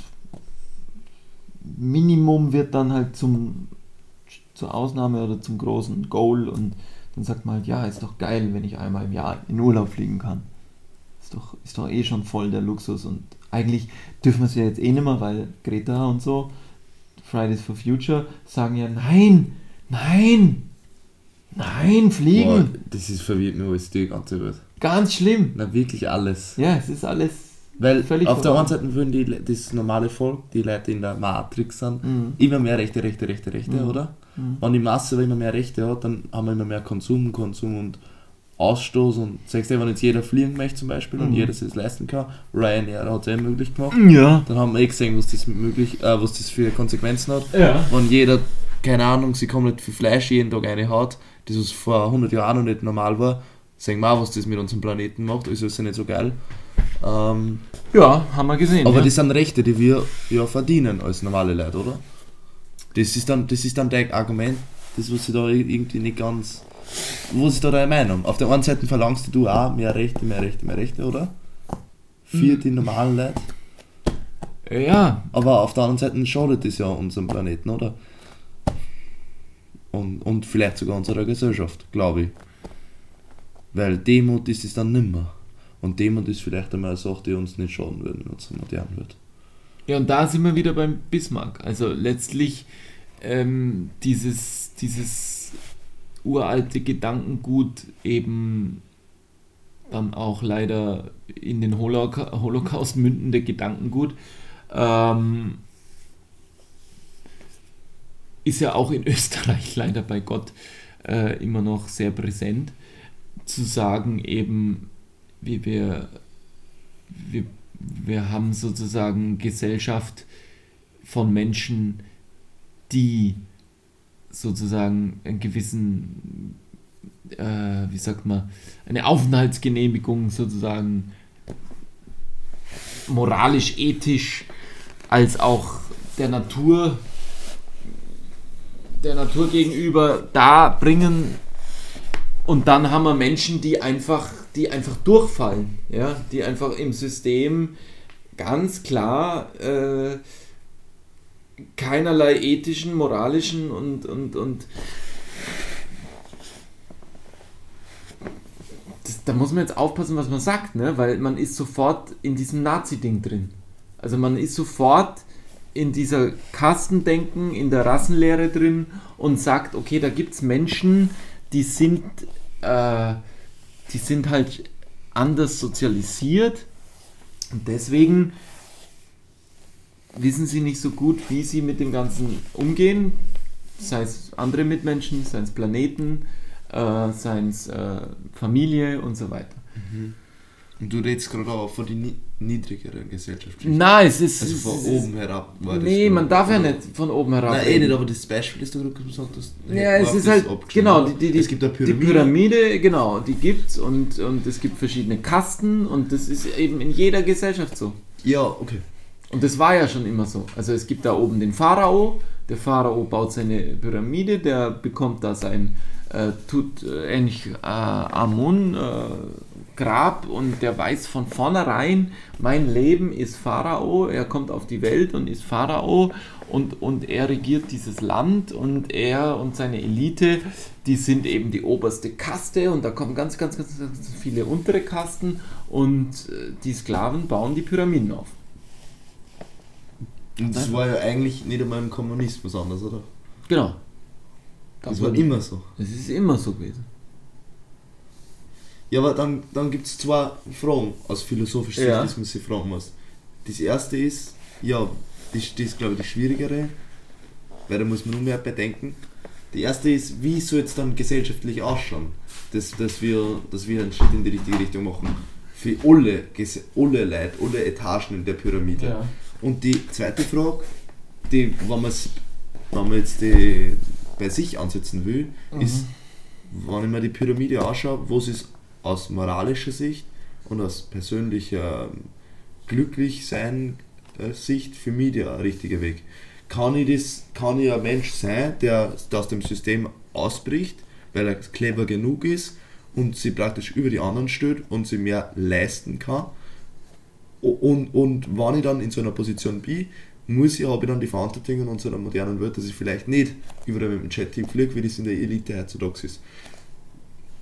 Minimum wird dann halt zum, zur Ausnahme oder zum großen Goal und dann sagt man halt, ja, ist doch geil, wenn ich einmal im Jahr in Urlaub fliegen kann. Ist doch, ist doch eh schon voll der Luxus und eigentlich dürfen wir es ja jetzt eh nicht mehr, weil Greta und so, Fridays for Future, sagen ja, nein, nein, nein, fliegen. Boah, das ist verwirrt mir alles die ganze Welt. Ganz schlimm. Na, wirklich alles. Ja, es ist alles weil Völlig auf der einen Seite würden die, das normale Volk, die Leute in der Matrix sind, mhm. immer mehr Rechte, Rechte, Rechte, Rechte, mhm. oder? Mhm. Wenn die Masse immer mehr Rechte hat, dann haben wir immer mehr Konsum, Konsum und Ausstoß und sagst du, wenn jetzt jeder fliegen möchte zum Beispiel und mhm. jeder sich das leisten kann, Ryanair hat es eh möglich gemacht, ja. dann haben wir eh gesehen, was das, möglich, äh, was das für Konsequenzen hat. Ja. Wenn jeder, keine Ahnung, sie komplett für Fleisch jeden Tag eine hat, das was vor 100 Jahren noch nicht normal war, sehen wir auch, was das mit unserem Planeten macht, also ist ja nicht so geil. Ähm, ja, haben wir gesehen. Aber ja. das sind Rechte, die wir ja verdienen als normale Leute, oder? Das ist dann, das ist dann dein Argument, das was sie da irgendwie nicht ganz. Wo ist da deine Meinung? Auf der einen Seite verlangst du auch mehr Rechte, mehr Rechte, mehr Rechte, oder? Für mhm. die normalen Leute. Ja. Aber auf der anderen Seite schadet das ja unserem Planeten, oder? Und, und vielleicht sogar unserer Gesellschaft, glaube ich. Weil Demut ist es dann nimmer. Und Demut ist vielleicht einmal eine Sache, die uns nicht schaden würde in unserer modernen Welt. Ja, und da sind wir wieder beim Bismarck. Also letztlich ähm, dieses, dieses uralte Gedankengut eben dann auch leider in den Holocaust mündende Gedankengut. Ähm, ist ja auch in (laughs) Österreich leider bei Gott äh, immer noch sehr präsent, zu sagen eben, wie wir, wir, wir haben sozusagen Gesellschaft von Menschen, die sozusagen einen gewissen, äh, wie sagt man, eine Aufenthaltsgenehmigung sozusagen moralisch, ethisch als auch der Natur der Natur gegenüber da bringen. Und dann haben wir Menschen, die einfach die einfach durchfallen, ja, die einfach im System ganz klar äh, keinerlei ethischen, moralischen und, und, und das, da muss man jetzt aufpassen, was man sagt, ne? weil man ist sofort in diesem Nazi-Ding drin. Also man ist sofort in dieser Kastendenken, in der Rassenlehre drin und sagt, okay, da gibt es Menschen, die sind äh, die sind halt anders sozialisiert und deswegen wissen sie nicht so gut, wie sie mit dem Ganzen umgehen, sei es andere Mitmenschen, sei es Planeten, äh, sei es äh, Familie und so weiter. Mhm. Und du redest gerade auch von den niedrigeren Gesellschaftsschichten. Nein, es ist. Also von oben herab. War nee, man darf ja nicht von oben herab. Nein, eh nicht, aber das Beispiel, das du gerade gesagt hast. Ja, es ist halt. Genau, die, die, es gibt eine Pyramide. Die Pyramide, genau, die gibt's und, und es gibt verschiedene Kasten und das ist eben in jeder Gesellschaft so. Ja, okay. Und das war ja schon immer so. Also es gibt da oben den Pharao, der Pharao baut seine Pyramide, der bekommt da sein äh, Tut äh, äh, äh, Grab. Und der weiß von vornherein, mein Leben ist Pharao, er kommt auf die Welt und ist Pharao. Und, und er regiert dieses Land. Und er und seine Elite, die sind eben die oberste Kaste. Und da kommen ganz, ganz, ganz, ganz viele untere Kasten. Und äh, die Sklaven bauen die Pyramiden auf. Und das war ja eigentlich nicht einmal im Kommunismus anders, oder? Genau. Das war immer so. Das ist immer so gewesen. Ja, aber dann, dann gibt es zwei Fragen aus philosophischer Sicht, Ja. die man sich fragen muss. Das erste ist, ja, das, das ist glaube ich die schwierigere, weil da muss man nur mehr bedenken. Die erste ist, wie soll es dann gesellschaftlich ausschauen, dass, dass, wir, dass wir einen Schritt in die richtige Richtung machen. Für alle, alle Leute, alle Etagen in der Pyramide. Ja. Und die zweite Frage, die, wenn, wenn man jetzt die bei sich ansetzen will, ist, wenn ich mir die Pyramide anschaue, was ist aus moralischer Sicht und aus persönlicher ähm, Glücklichsein äh, Sicht für mich der richtige Weg. Kann ich, das, kann ich ein Mensch sein, der aus dem System ausbricht, weil er clever genug ist und sie praktisch über die anderen steht und sie mehr leisten kann? Und, und wenn ich dann in so einer Position bin, muss ich, habe ich dann die Verantwortung in unserer modernen Welt, dass ich vielleicht nicht überall mit dem Jet-Team fliege, wie das in der Elite heutzutage ist.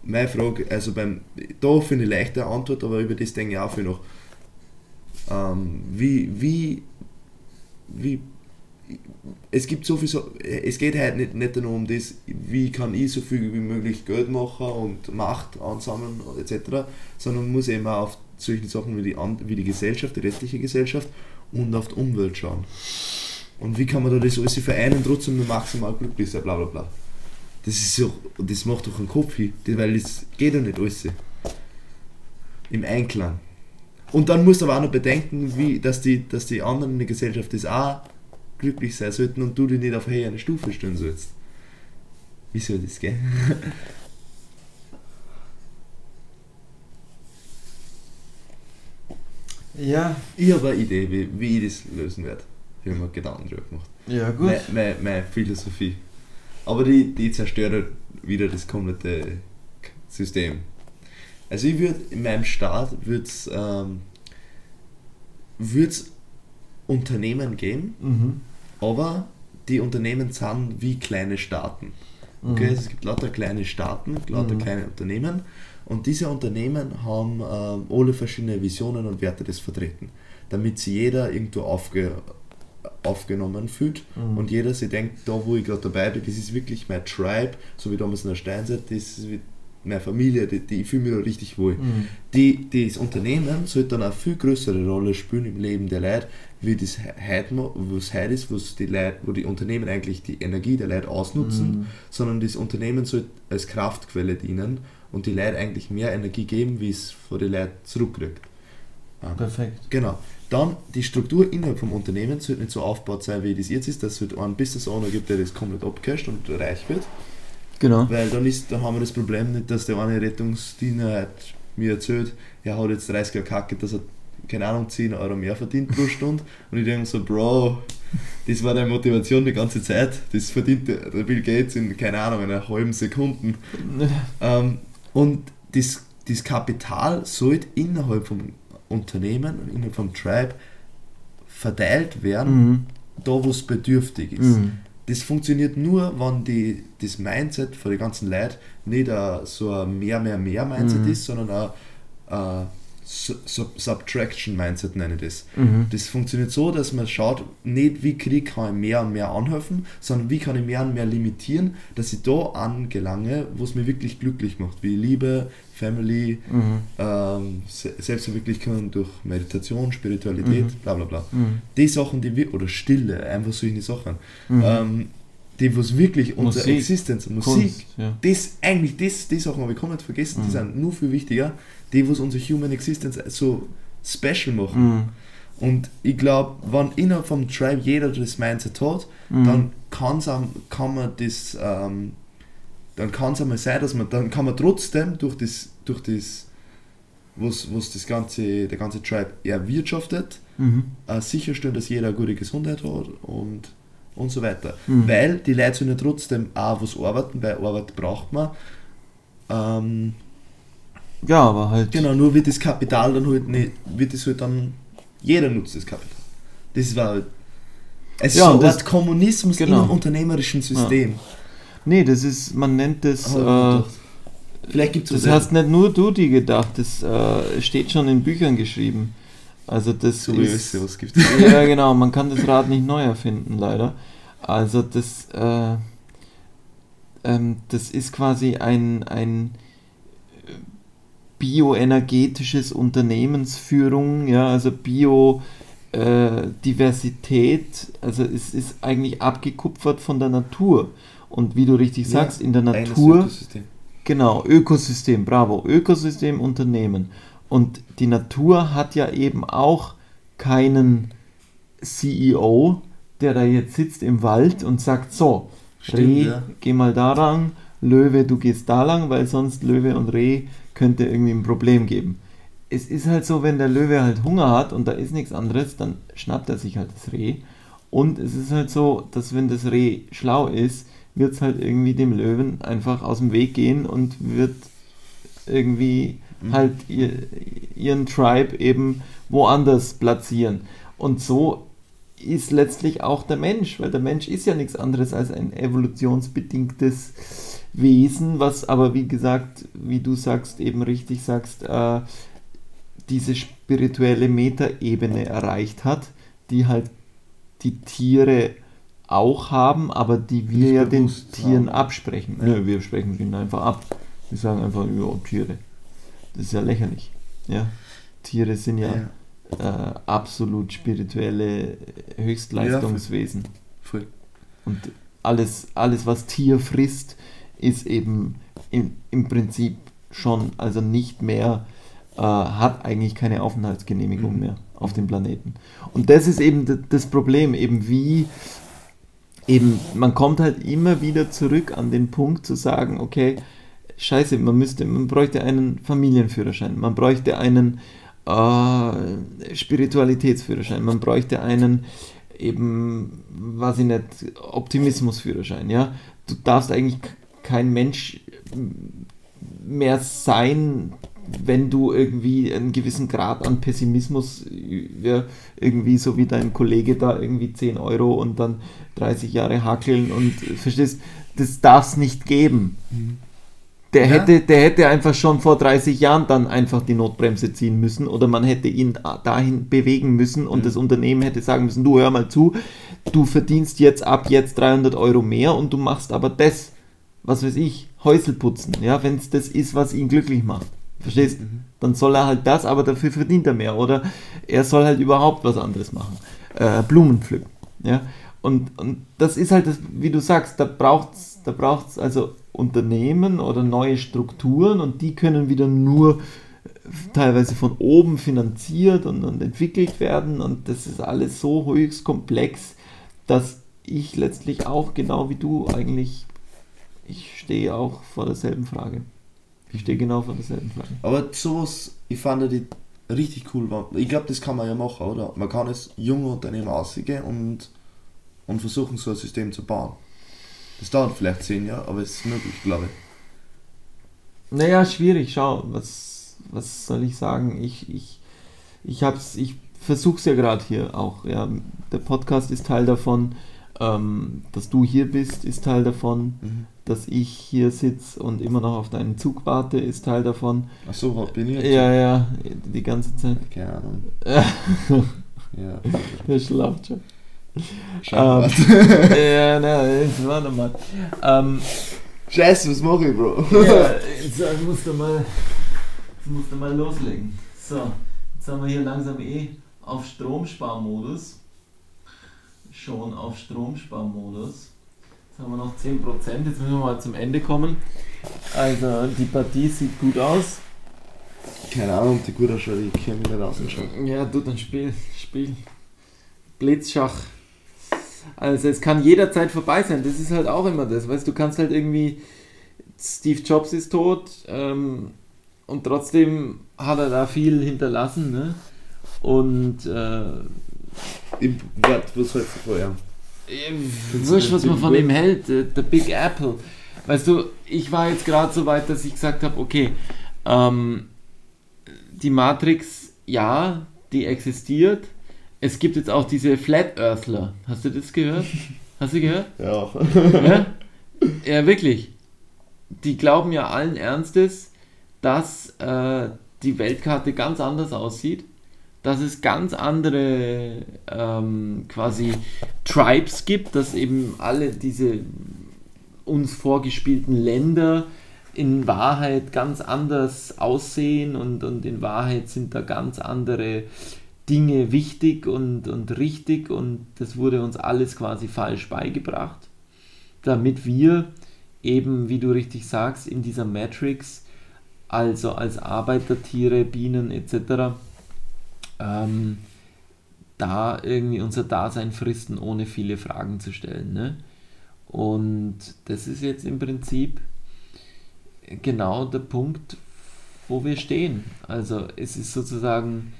Meine Frage, also beim, da finde ich leichte Antwort, aber über das denke ich auch viel noch. Ähm, wie, wie, wie, es gibt so viel, so, es geht halt nicht, nicht nur um das, wie kann ich so viel wie möglich Geld machen und Macht ansammeln etc., sondern muss eben auch auf solche Sachen wie die, wie die Gesellschaft, die restliche Gesellschaft und auf die Umwelt schauen. Und wie kann man da das alles vereinen trotzdem nur maximal glücklich sein, bla bla bla. Das ist so, das macht doch einen Kopf weil das geht ja nicht alles im Einklang. Und dann musst du aber auch noch bedenken, wie, dass, die, dass die anderen in der Gesellschaft das auch glücklich sein sollten und du dich nicht auf eine Stufe stellen sollst. Wie soll das gehen? (laughs) Ja, Ich habe eine Idee, wie, wie ich das lösen werde. Ich habe mir Gedanken drüber gemacht. ja gut. Meine, meine, meine Philosophie. Aber die, die zerstört halt wieder das komplette System. Also ich würde in meinem Staat wird's, ähm, wird's Unternehmen geben, Mhm. aber die Unternehmen sind wie kleine Staaten. Okay, Mhm. es gibt lauter kleine Staaten, lauter Mhm. kleine Unternehmen und diese Unternehmen haben ähm, alle verschiedene Visionen und Werte das vertreten, damit sie jeder irgendwo aufge, aufgenommen fühlt Mhm. und jeder sich denkt, da wo ich gerade dabei bin, das ist wirklich mein Tribe, so wie damals in der Steinzeit, das ist wie meine Familie, die, die, ich fühle mich da richtig wohl. Mhm. Die, das Unternehmen sollte dann eine viel größere Rolle spielen im Leben der Leute, wie das heute, was heute ist, was die Leute, wo die Unternehmen eigentlich die Energie der Leute ausnutzen, Mhm. sondern das Unternehmen sollte als Kraftquelle dienen und die Leute eigentlich mehr Energie geben, wie es von den Leuten zurückkriegt. Ah. Perfekt. Genau. Dann die Struktur innerhalb vom Unternehmen sollte nicht so aufgebaut sein, wie das jetzt ist, dass es halt einen Business Owner gibt, der das komplett abcasht und reich wird. Genau. Weil dann, ist, dann haben wir das Problem nicht, dass der eine Rettungsdiener halt mir erzählt, er hat jetzt 30 Jahre kacke, dass er, keine Ahnung, 10 Euro mehr verdient pro Stunde. Und ich denke so, Bro, das war deine Motivation die ganze Zeit. Das verdient der der Bill Gates in, keine Ahnung, einer halben Sekunde. (laughs) Ähm, und das, das Kapital sollte innerhalb vom Unternehmen, innerhalb vom Tribe verteilt werden, Mhm. da wo es bedürftig ist. Mhm. Das funktioniert nur, wenn die, das Mindset von den ganzen Leuten nicht ein, so ein mehr, mehr, mehr Mindset Mhm. ist, sondern ein, ein Su- Sub Subtraction Mindset nenne ich das. Mhm. Das funktioniert so, dass man schaut, nicht wie krieg kann ich mehr und mehr anhelfen, sondern wie kann ich mehr und mehr limitieren, dass ich da angelange, wo es mir wirklich glücklich macht, wie Liebe, Family, Mhm. ähm, Se- Selbstverwirklichung durch Meditation, Spiritualität, Mhm. bla bla bla. Mhm. Die Sachen, die wir, oder Stille, einfach solche Sachen, Mhm. ähm, die was wirklich unsere Musik, Existenz, Musik, Kunst, ja. das eigentlich, das, die Sachen habe ich komplett vergessen, die Mhm. sind nur viel wichtiger, die was unsere Human Existence so special machen. Mhm. Und ich glaube, wenn innerhalb vom Tribe jeder das Mindset hat, Mhm. dann kann's am, kann man das, ähm, dann kann es einmal sein, dass man, dann kann man trotzdem durch das, durch das, was, was das ganze, der ganze Tribe erwirtschaftet, Mhm. äh, sicherstellen, dass jeder eine gute Gesundheit hat und, und so weiter. Mhm. Weil die Leute sollen ja trotzdem auch was arbeiten, weil Arbeit braucht man. Ähm, Ja, aber halt. Genau, nur wird das Kapital dann halt nicht, wird es halt dann, jeder nutzt das Kapital. Das war halt, es Ja, ist so das- Kommunismus genau. einem unternehmerischen System. Nee, das ist, man nennt das. Ich Äh. Vielleicht gibt es das hast nicht nur du die gedacht, das äh, steht schon in Büchern geschrieben. Also das so ist. sowas gibt. Ja, genau, man kann das Rad nicht neu erfinden, leider. Also das, äh, ähm, das ist quasi ein, ein bioenergetisches Unternehmensführung, ja, also Biodiversität, also es ist eigentlich abgekupfert von der Natur. Und wie du richtig Ja, sagst, in der Natur Ökosystem. Genau, Ökosystem, bravo. Ökosystem Unternehmen. Und die Natur hat ja eben auch keinen CEO, der da jetzt sitzt im Wald und sagt, so, Stimmt, Reh, ja. geh mal da lang, Löwe, du gehst da lang, weil sonst Löwe und Reh könnte irgendwie ein Problem geben. Es ist halt so, wenn der Löwe halt Hunger hat und da ist nichts anderes, dann schnappt er sich halt das Reh. Und es ist halt so, dass wenn das Reh schlau ist, wird es halt irgendwie dem Löwen einfach aus dem Weg gehen und wird irgendwie Mhm. halt ihr, ihren Tribe eben woanders platzieren. Und so ist letztlich auch der Mensch, weil der Mensch ist ja nichts anderes als ein evolutionsbedingtes Wesen, was aber wie gesagt, wie du sagst, eben richtig sagst, äh, diese spirituelle Metaebene erreicht hat, die halt die Tiere auch haben, aber die wir Nicht ja den Tieren haben. absprechen. Ja. Nö, wir sprechen ihnen einfach ab. Wir sagen einfach, ja, Tiere. Das ist ja lächerlich. Ja? Tiere sind ja, Ja, Äh, absolut spirituelle Höchstleistungswesen. voll. Und alles, alles, was Tier frisst, ist eben im, im Prinzip schon, also nicht mehr, äh, hat eigentlich keine Aufenthaltsgenehmigung Mhm. mehr auf dem Planeten. Und das ist eben das Problem, eben wie, eben, man kommt halt immer wieder zurück an den Punkt zu sagen, okay, scheiße, man müsste, man bräuchte einen Familienführerschein, man bräuchte einen äh, Spiritualitätsführerschein, man bräuchte einen eben, weiß ich nicht, Optimismusführerschein, ja. Du darfst eigentlich kein Mensch mehr sein, wenn du irgendwie einen gewissen Grad an Pessimismus, ja, irgendwie so wie dein Kollege da irgendwie 10 Euro und dann 30 Jahre hackeln und verstehst, das darf es nicht geben. Der, Ja. hätte, der hätte einfach schon vor 30 Jahren dann einfach die Notbremse ziehen müssen oder man hätte ihn da- dahin bewegen müssen und Mhm. das Unternehmen hätte sagen müssen, du hör mal zu, du verdienst jetzt ab jetzt 300 Euro mehr und du machst aber das, was weiß ich, Häusel putzen, ja, wenn es das ist, was ihn glücklich macht. Verstehst? Mhm. Dann soll er halt das, aber dafür verdient er mehr. Oder er soll halt überhaupt was anderes machen. Äh, Blumen pflücken. Ja? Und, und das ist halt, das, wie du sagst, da braucht es da braucht's also Unternehmen oder neue Strukturen und die können wieder nur teilweise von oben finanziert und, und entwickelt werden und das ist alles so höchst komplex, dass ich letztlich auch genau wie du eigentlich, ich stehe auch vor derselben Frage. Ich stehe genau vor derselben Frage. Aber sowas, ich fand die richtig cool. Ich glaube, das kann man ja machen, oder? Man kann als junge Unternehmer ausgehen und, und versuchen, so ein System zu bauen. Das dauert vielleicht zehn Jahre, aber es ist möglich, glaube ich. Naja, schwierig, schau, was, was soll ich sagen? Ich, ich, ich hab's, ich versuch's ja gerade hier auch. Ja. Der Podcast ist Teil davon, ähm, dass du hier bist, ist Teil davon, Mhm. Dass ich hier sitze und immer noch auf deinen Zug warte, ist Teil davon. Achso, was bin ich jetzt? Ja, ja, die ganze Zeit. Keine Ahnung. (laughs) Ja. Der schlaft schon. Scheinbar. (laughs) ja, na, jetzt warte mal. Ähm, Scheiße, was mache ich, Bro? Ja, (laughs) jetzt äh, musst du mal, jetzt musst du mal loslegen. So, jetzt haben wir hier langsam eh auf Stromsparmodus. Schon auf Stromsparmodus. Jetzt haben wir noch 10%. Jetzt müssen wir mal zum Ende kommen. Also, die Partie sieht gut aus. Keine Ahnung, die gut ausschaut, ich kenne mich nicht aus. Ja, du, dann spiel, spiel. Blitzschach. Also es kann jederzeit vorbei sein. Das ist halt auch immer das. Weißt du, kannst halt irgendwie. Steve Jobs ist tot ähm, und trotzdem hat er da viel hinterlassen. Ne? Und äh, warte, was hältst du vorher? Wurscht, was man von ihm hält. äh, The Big Apple. Weißt du, ich war jetzt gerade so weit, dass ich gesagt habe, okay, ähm, die Matrix, ja, die existiert. Es gibt jetzt auch diese Flat Earthler. Hast du das gehört? (laughs) Hast du gehört? Ja. ja? ja, wirklich. Die glauben ja allen Ernstes, dass äh, die Weltkarte ganz anders aussieht, dass es ganz andere ähm, quasi Tribes gibt, dass eben alle diese uns vorgespielten Länder in Wahrheit ganz anders aussehen und, und in Wahrheit sind da ganz andere Dinge wichtig und, und richtig und das wurde uns alles quasi falsch beigebracht, damit wir eben, wie du richtig sagst, in dieser Matrix, also als Arbeitertiere, Bienen etc., ähm, da irgendwie unser Dasein fristen, ohne viele Fragen zu stellen. Ne? Und das ist jetzt im Prinzip genau der Punkt, wo wir stehen. Also es ist sozusagen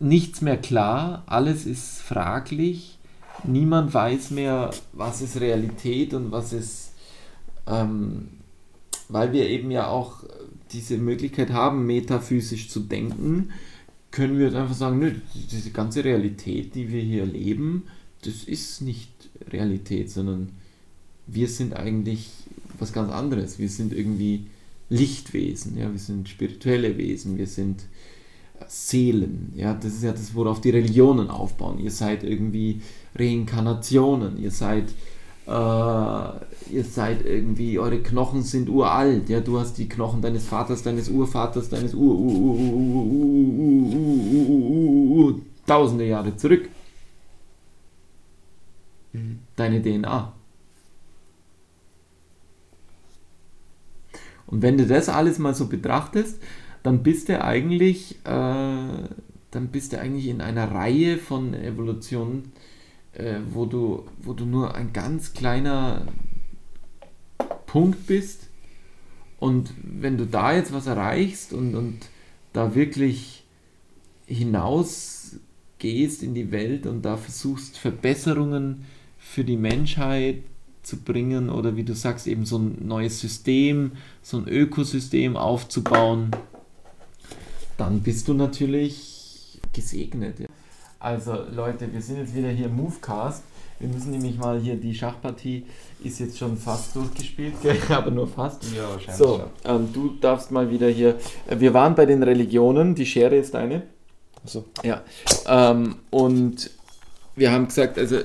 nichts mehr klar, alles ist fraglich, niemand weiß mehr, was ist Realität und was ist, ähm, weil wir eben ja auch diese Möglichkeit haben, metaphysisch zu denken, können wir einfach sagen, nö, diese ganze Realität, die wir hier leben, das ist nicht Realität, sondern wir sind eigentlich was ganz anderes. Wir sind irgendwie Lichtwesen, ja, wir sind spirituelle Wesen, wir sind Seelen, ja, das ist ja das, worauf die Religionen aufbauen. Ihr seid irgendwie Reinkarnationen, ihr seid äh, ihr seid irgendwie, eure Knochen sind uralt, ja, du hast die Knochen deines Vaters, deines Urvaters, deines Ur, Ur, Ur, Ur, Ur, Ur, tausende Jahre zurück. Deine DNA. Und wenn du das alles mal so betrachtest, dann bist du eigentlich, äh, dann bist du eigentlich in einer Reihe von Evolutionen, äh, wo, du, wo du nur ein ganz kleiner Punkt bist. Und wenn du da jetzt was erreichst und, und da wirklich hinausgehst in die Welt und da versuchst Verbesserungen für die Menschheit zu bringen oder wie du sagst, eben so ein neues System, so ein Ökosystem aufzubauen, dann bist du natürlich gesegnet. Also Leute, wir sind jetzt wieder hier im Movecast. Wir müssen nämlich mal hier, die Schachpartie ist jetzt schon fast durchgespielt, (laughs) aber nur fast. Ja, wahrscheinlich. So, ähm, du darfst mal wieder hier. Äh, wir waren bei den Religionen, die Schere ist deine. Also. Ja. Ähm, und wir haben gesagt, also,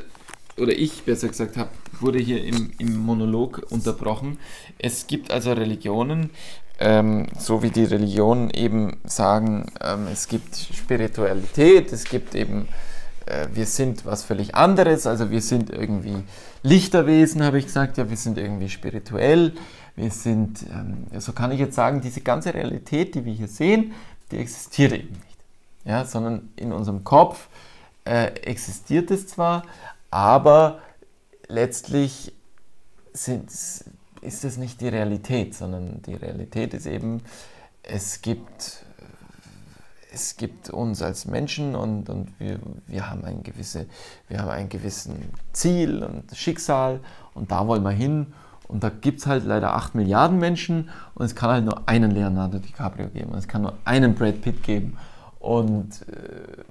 oder ich besser gesagt habe, wurde hier im, im Monolog unterbrochen. Es gibt also Religionen, ähm, so wie die Religionen eben sagen, ähm, es gibt Spiritualität, es gibt eben, äh, wir sind was völlig anderes, also wir sind irgendwie Lichterwesen, habe ich gesagt, ja, wir sind irgendwie spirituell, wir sind, ähm, so kann ich jetzt sagen, diese ganze Realität, die wir hier sehen, die existiert eben nicht, ja, sondern in unserem Kopf äh, existiert es zwar, aber letztlich sind, ist es nicht die Realität, sondern die Realität ist eben, es gibt, es gibt uns als Menschen und, und wir, wir, haben ein gewisse, wir haben ein gewissen Ziel und Schicksal und da wollen wir hin. Und da gibt es halt leider 8 Milliarden Menschen und es kann halt nur einen Leonardo DiCaprio geben und es kann nur einen Brad Pitt geben. Und äh,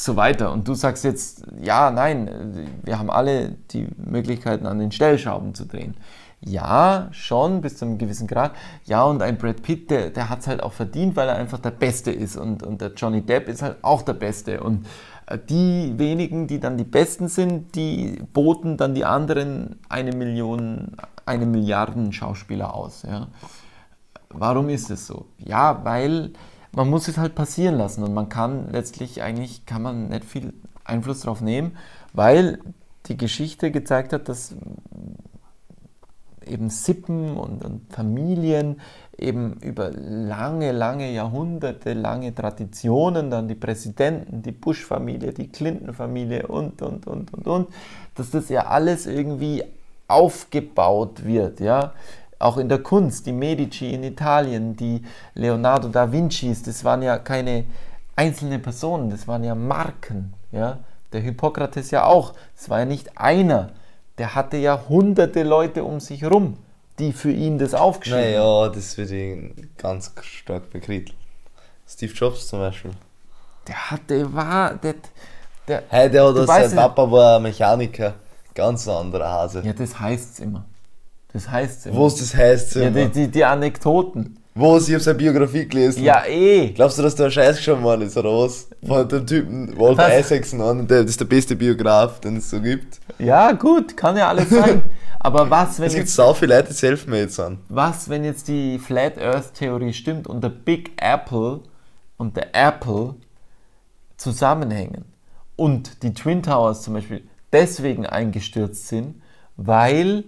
so weiter. Und du sagst jetzt, ja, nein, wir haben alle die Möglichkeiten an den Stellschrauben zu drehen. Ja, schon bis zu einem gewissen Grad. Ja, und ein Brad Pitt, der, der hat es halt auch verdient, weil er einfach der Beste ist. Und, und der Johnny Depp ist halt auch der Beste. Und äh, die wenigen, die dann die Besten sind, die boten dann die anderen eine Million, eine Milliarden Schauspieler aus. Ja. Warum ist es so? Ja, weil man muss es halt passieren lassen und man kann letztlich eigentlich kann man nicht viel Einfluss darauf nehmen, weil die Geschichte gezeigt hat, dass eben Sippen und, und, Familien eben über lange, lange Jahrhunderte, lange Traditionen, dann die Präsidenten, die Bush-Familie, die Clinton-Familie und, und, und, und, und, dass das ja alles irgendwie aufgebaut wird, ja auch in der Kunst, die Medici in Italien, die Leonardo da Vincis, das waren ja keine einzelnen Personen, das waren ja Marken. Ja? Der Hippokrates ja auch, das war ja nicht einer, der hatte ja hunderte Leute um sich herum, die für ihn das aufgeschrieben haben. Naja, das wird ihn ganz stark bekrittelt. Steve Jobs zum Beispiel. Der hat, der war, der, der, Hey, der weißt sein Papa war ein Mechaniker. Ganz ein anderer Hase. ja, das heißt's immer. Das heißt's immer. Was das heißt, ja, immer. die, die, die Anekdoten. Was? Ich hab seine Biografie gelesen. Ja, eh. Glaubst du, dass da ein Scheiß geschoben worden ist, oder was? Von dem Typen Walter Was? Isaacson an, der, ist der beste Biograf, den es so gibt. Ja, gut, kann ja alles sein. (laughs) Aber was, wenn Es gibt jetzt, so viele Leute, die selfmade sind. was, wenn jetzt die Flat Earth Theorie stimmt und der Big Apple und der Apple zusammenhängen und die Twin Towers zum Beispiel deswegen eingestürzt sind, weil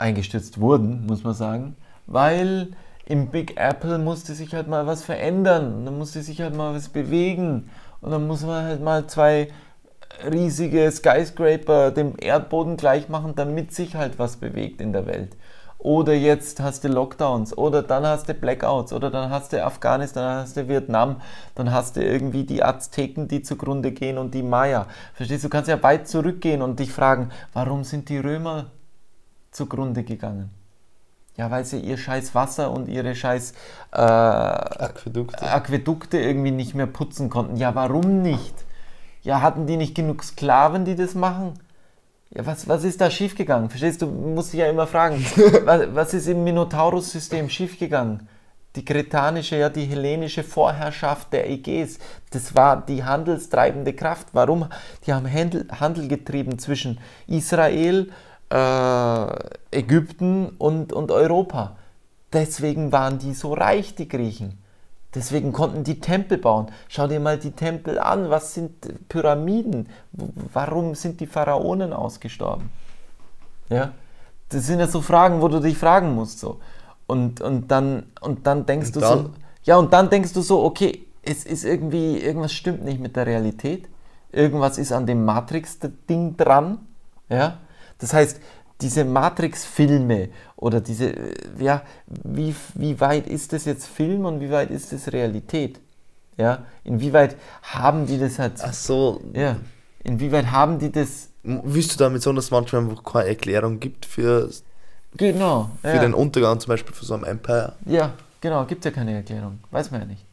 eingestürzt wurden, muss man sagen, weil im Big Apple musste sich halt mal was verändern und dann musste sich halt mal was bewegen und dann muss man halt mal zwei riesige Skyscraper dem Erdboden gleich machen, damit sich halt was bewegt in der Welt. Oder jetzt hast du Lockdowns, oder dann hast du Blackouts, oder dann hast du Afghanistan, dann hast du Vietnam, dann hast du irgendwie die Azteken, die zugrunde gehen und die Maya. Verstehst du, du kannst ja weit zurückgehen und dich fragen, warum sind die Römer zugrunde gegangen? Ja, weil sie ihr scheiß Wasser und ihre scheiß äh, Aquädukte. Aquädukte irgendwie nicht mehr putzen konnten. Ja, warum nicht? Ja, hatten die nicht genug Sklaven, die das machen? Ja, was, was ist da schiefgegangen? Verstehst du, musst dich ja immer fragen, (laughs) was, was ist im Minotaurus-System schiefgegangen? Die kretanische, ja, die hellenische Vorherrschaft der Ägäis, das war die handelstreibende Kraft. Warum? Die haben Handel, Handel getrieben zwischen Israel, äh, Ägypten und, und Europa. Deswegen waren die so reich, die Griechen. Deswegen konnten die Tempel bauen. Schau dir mal die Tempel an. Was sind Pyramiden? Warum sind die Pharaonen ausgestorben? Ja, das sind ja so Fragen, wo du dich fragen musst. So. Und, und, dann, und dann denkst Und du dann? so, ja, und dann denkst du so, okay, es ist irgendwie, irgendwas stimmt nicht mit der Realität. Irgendwas ist an dem Matrix-Ding dran. Ja, das heißt, diese Matrix-Filme oder diese, äh, ja, wie, wie weit ist das jetzt Film und wie weit ist das Realität? Ja, inwieweit haben die das halt, Ach so, ja, inwieweit haben die das, willst du damit so, dass es manchmal einfach keine Erklärung gibt für, genau, für ja. den Untergang zum Beispiel von so einem Empire? Ja, genau, gibt ja keine Erklärung. Weiß man ja nicht.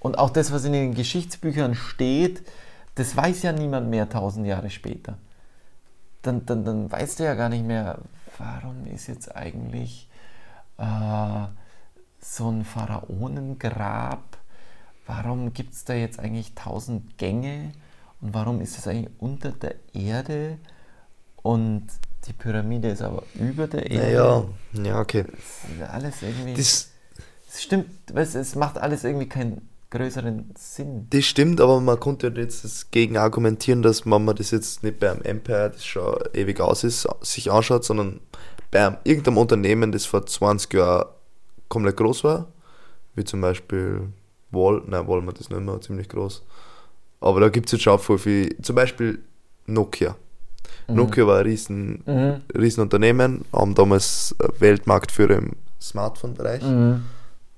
Und auch das, was in den Geschichtsbüchern steht, das weiß ja niemand mehr tausend Jahre später. Dann, dann, dann weißt du ja gar nicht mehr, warum ist jetzt eigentlich äh, so ein Pharaonengrab, warum gibt es da jetzt eigentlich tausend Gänge und warum ist es eigentlich unter der Erde und die Pyramide ist aber über der Erde. Naja, ja, okay. Das ist alles irgendwie. Das, Es stimmt, du, es macht alles irgendwie keinen größeren Sinn. das stimmt, aber man konnte jetzt das gegen argumentieren, dass man man das jetzt nicht beim Empire, das schon ewig aus ist, sich anschaut, sondern bei einem- irgendeinem Unternehmen, das vor 20 Jahren komplett groß war, wie zum Beispiel Wal, nein, Walmart ist nicht mehr ziemlich groß, aber da gibt es jetzt schon voll viel, zum Beispiel Nokia. Nokia war ein riesen, Mhm. riesen Unternehmen, haben damals Weltmarktführer im Smartphone-Bereich Mhm.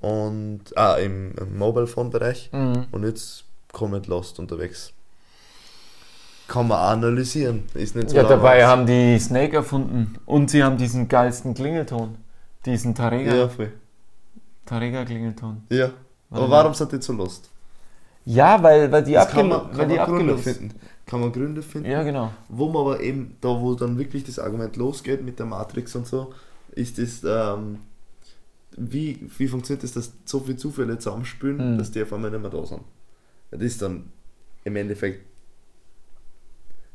Und ah, im, im Mobile-Phone-Bereich Mhm. und jetzt komplett lost unterwegs. Kann man analysieren, ist nicht so Ja, dabei aus. haben die Snake erfunden und sie haben diesen geilsten Klingelton. Diesen Tarega, Ja, voll. Tarega Klingelton. Ja. Aber Warte warum sind die so lost? Ja, weil, weil die, Das kann man, weil kann die man Gründe abgelöst finden. Kann man Gründe finden. Ja, genau. Wo man aber eben, da wo dann wirklich das Argument losgeht mit der Matrix und so, ist das, ähm, wie, wie funktioniert das, dass so viele Zufälle zusammenspülen, Mhm. dass die auf einmal nicht mehr da sind? Das ist dann im Endeffekt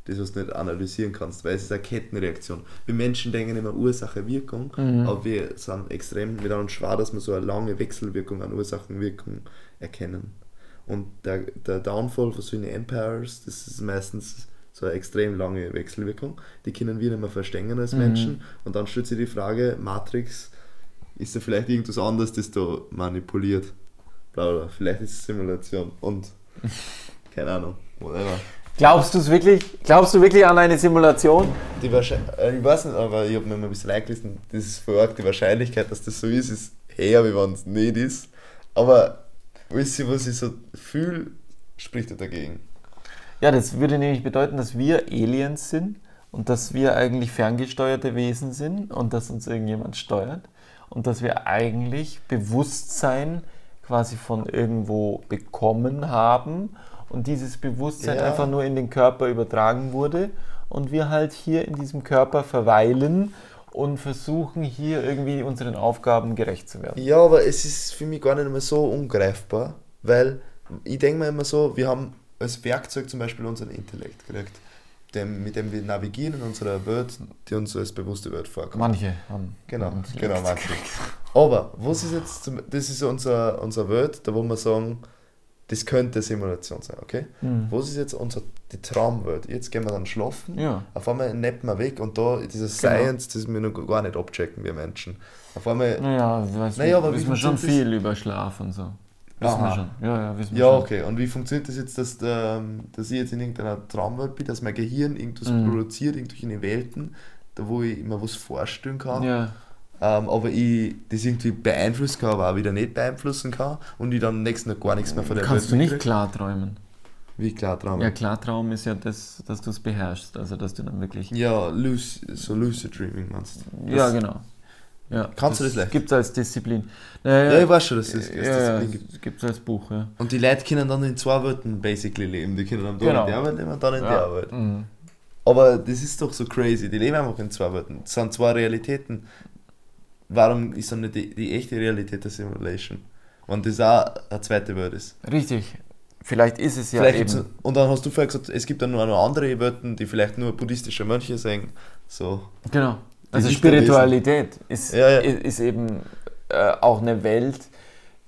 das, was du nicht analysieren kannst, weil es ist eine Kettenreaktion. Wir Menschen denken immer Ursache-Wirkung, Mhm. aber wir sind extrem miteinander schwer, dass wir so eine lange Wechselwirkung an Ursachen-Wirkung erkennen. Und der, der Downfall von solchen Empires, das ist meistens so eine extrem lange Wechselwirkung. Die können wir nicht mehr verstehen als Mhm. Menschen. Und dann stellt sich die Frage, Matrix, ist da vielleicht irgendwas anderes, das da manipuliert? Bla bla, vielleicht ist es Simulation und keine Ahnung, whatever. Glaubst du es wirklich? Glaubst du wirklich an eine Simulation? Die äh, ich weiß nicht, aber ich habe mir mal ein bisschen eingelesen, das ist vor Ort, die Wahrscheinlichkeit, dass das so ist, ist eher, wie wenn es nicht ist. Aber wisst ihr, was ich so fühle, spricht ja dagegen. Ja, das würde nämlich bedeuten, dass wir Aliens sind und dass wir eigentlich ferngesteuerte Wesen sind und dass uns irgendjemand steuert und dass wir eigentlich Bewusstsein quasi von irgendwo bekommen haben und dieses Bewusstsein Ja. einfach nur in den Körper übertragen wurde und wir halt hier in diesem Körper verweilen und versuchen hier irgendwie unseren Aufgaben gerecht zu werden. Ja, aber es ist für mich gar nicht mehr so ungreifbar, weil ich denke mir immer so, wir haben als Werkzeug zum Beispiel unseren Intellekt gekriegt, dem, mit dem wir navigieren in unserer Welt, die uns als bewusste Welt vorkommt. Manche haben Genau, haben genau, manche. Aber was ist jetzt, zum, das ist unser, unser Welt, da wo wir sagen, das könnte Simulation sein, okay? Mhm. Was ist jetzt unser, die Traumwelt? Jetzt gehen wir dann schlafen, Ja. auf einmal neppen wir weg und da dieses Genau. Science, das wir noch gar nicht abchecken, wir Menschen. Auf einmal, Naja, weiß, Naja, aber wissen wir schon viel über Schlaf und so. Wissen wir schon. Ja, ja, wissen wir ja, schon. okay. Und wie funktioniert das jetzt, dass, ähm, dass ich jetzt in irgendeiner Traumwelt bin, dass mein Gehirn irgendwas Mhm. produziert, irgendwelche Welten, da wo ich immer was vorstellen kann? Ja. ähm, aber ich das irgendwie beeinflussen kann, aber auch wieder nicht beeinflussen kann und ich dann am nächsten Tag gar nichts mehr von der Kannst du Welt nicht mitkrieg. klar träumen? Wie klar. Ja, Ja, Klartraum ist ja das, dass du es beherrschst, also dass du dann wirklich. lucid, so Lucid Dreaming meinst du? ja, genau. Ja, Kannst du das leicht? Gibt es als Disziplin. Ja, ich weiß schon, dass es das ja, ja, Disziplin gibt. gibt es als Buch, ja. Und die Leute können dann in zwei Welten basically leben. Die können dann da Genau. in der Welt leben und dann in ja. der Welt. Mhm. Aber das ist doch so crazy. Die leben einfach in zwei Welten. Das sind zwei Realitäten. Warum ist dann nicht die, die echte Realität der Simulation? Und das auch eine zweite Welt ist. Richtig. Vielleicht ist es ja vielleicht eben. und dann hast du vorher gesagt, es gibt dann nur noch andere Welten, die vielleicht nur buddhistische Mönche sehen. So. Genau. Also. Spiritualität ist, Ja, ja. ist eben äh, auch eine Welt,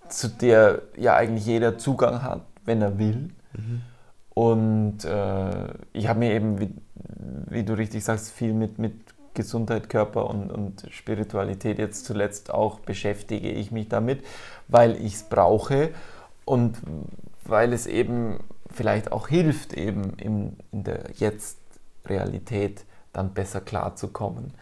zu der ja eigentlich jeder Zugang hat, wenn er will. Mhm. Und äh, ich habe mir eben, wie, wie du richtig sagst, viel mit, mit Gesundheit, Körper und, und Spiritualität jetzt zuletzt auch beschäftige ich mich damit, weil ich es brauche und weil es eben vielleicht auch hilft, eben in, in der Jetzt-Realität dann besser klarzukommen.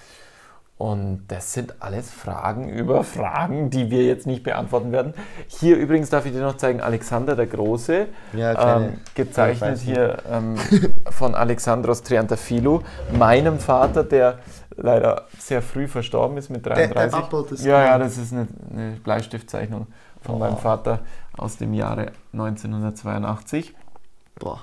Und das sind alles Fragen über (laughs) Fragen, die wir jetzt nicht beantworten werden. Hier übrigens darf ich dir noch zeigen, Alexander der Große, Ja, ähm, gezeichnet hier ähm, (laughs) von Alexandros Triantafilou, meinem Vater, der leider sehr früh verstorben ist mit der 33. Papa hat das ja, ja, gemacht. das ist eine, eine Bleistiftzeichnung von Oh. meinem Vater aus dem Jahre 1982. Boah.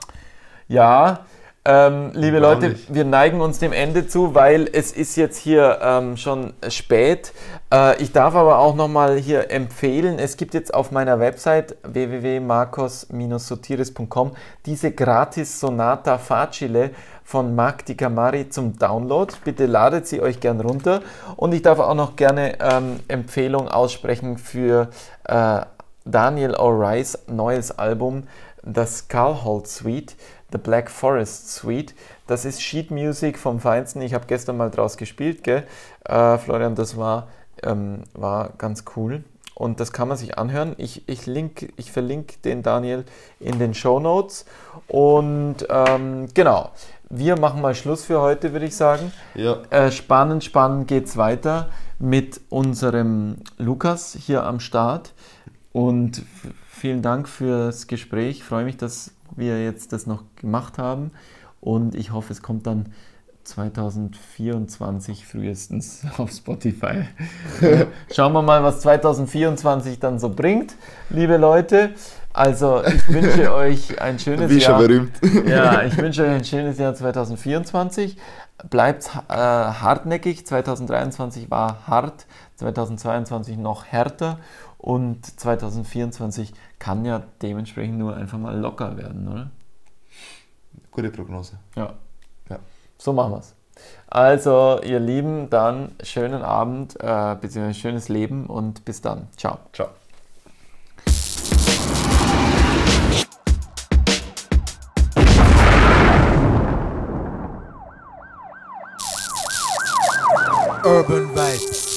Ja, ähm, liebe Leute, Unglaublich. wir neigen uns dem Ende zu, weil es ist jetzt hier ähm, schon spät. Äh, ich darf aber auch nochmal hier empfehlen, es gibt jetzt auf meiner Website www.marcos-sotiris.com diese gratis Sonata Facile von Marc Di Camari zum Download. Bitte ladet sie euch gern runter. Und ich darf auch noch gerne ähm, Empfehlung aussprechen für äh, Daniel O'Reilly's neues Album, das Carlholt Suite, The Black Forest Suite. Das ist Sheet Music vom Feinsten. Ich habe gestern mal draus gespielt, gell? Äh, Florian, das war, ähm, war ganz cool. Und das kann man sich anhören. Ich, ich, link, ich verlinke den Daniel in den Show Notes. Und ähm, genau, wir machen mal Schluss für heute, würde ich sagen. Ja. Äh, spannend, spannend geht's weiter mit unserem Lukas hier am Start. Und vielen Dank fürs Gespräch. Ich freue mich, dass wir jetzt das noch gemacht haben. Und ich hoffe, es kommt dann 2024 frühestens (laughs) auf Spotify. (laughs) Schauen wir mal, was 2024 dann so bringt, liebe Leute. Also ich wünsche (laughs) euch ein schönes Wie schon Jahr. berühmt. Ja, ich wünsche euch ein schönes Jahr 2024. Bleibt äh, hartnäckig. 2023 war hart, 2022 noch härter und 2024 kann ja dementsprechend nur einfach mal locker werden, oder? Gute Prognose. Ja. Ja. So machen wir es. Also, ihr Lieben, dann schönen Abend, äh, beziehungsweise schönes Leben und bis dann. Ciao. Ciao. Urban Vibes.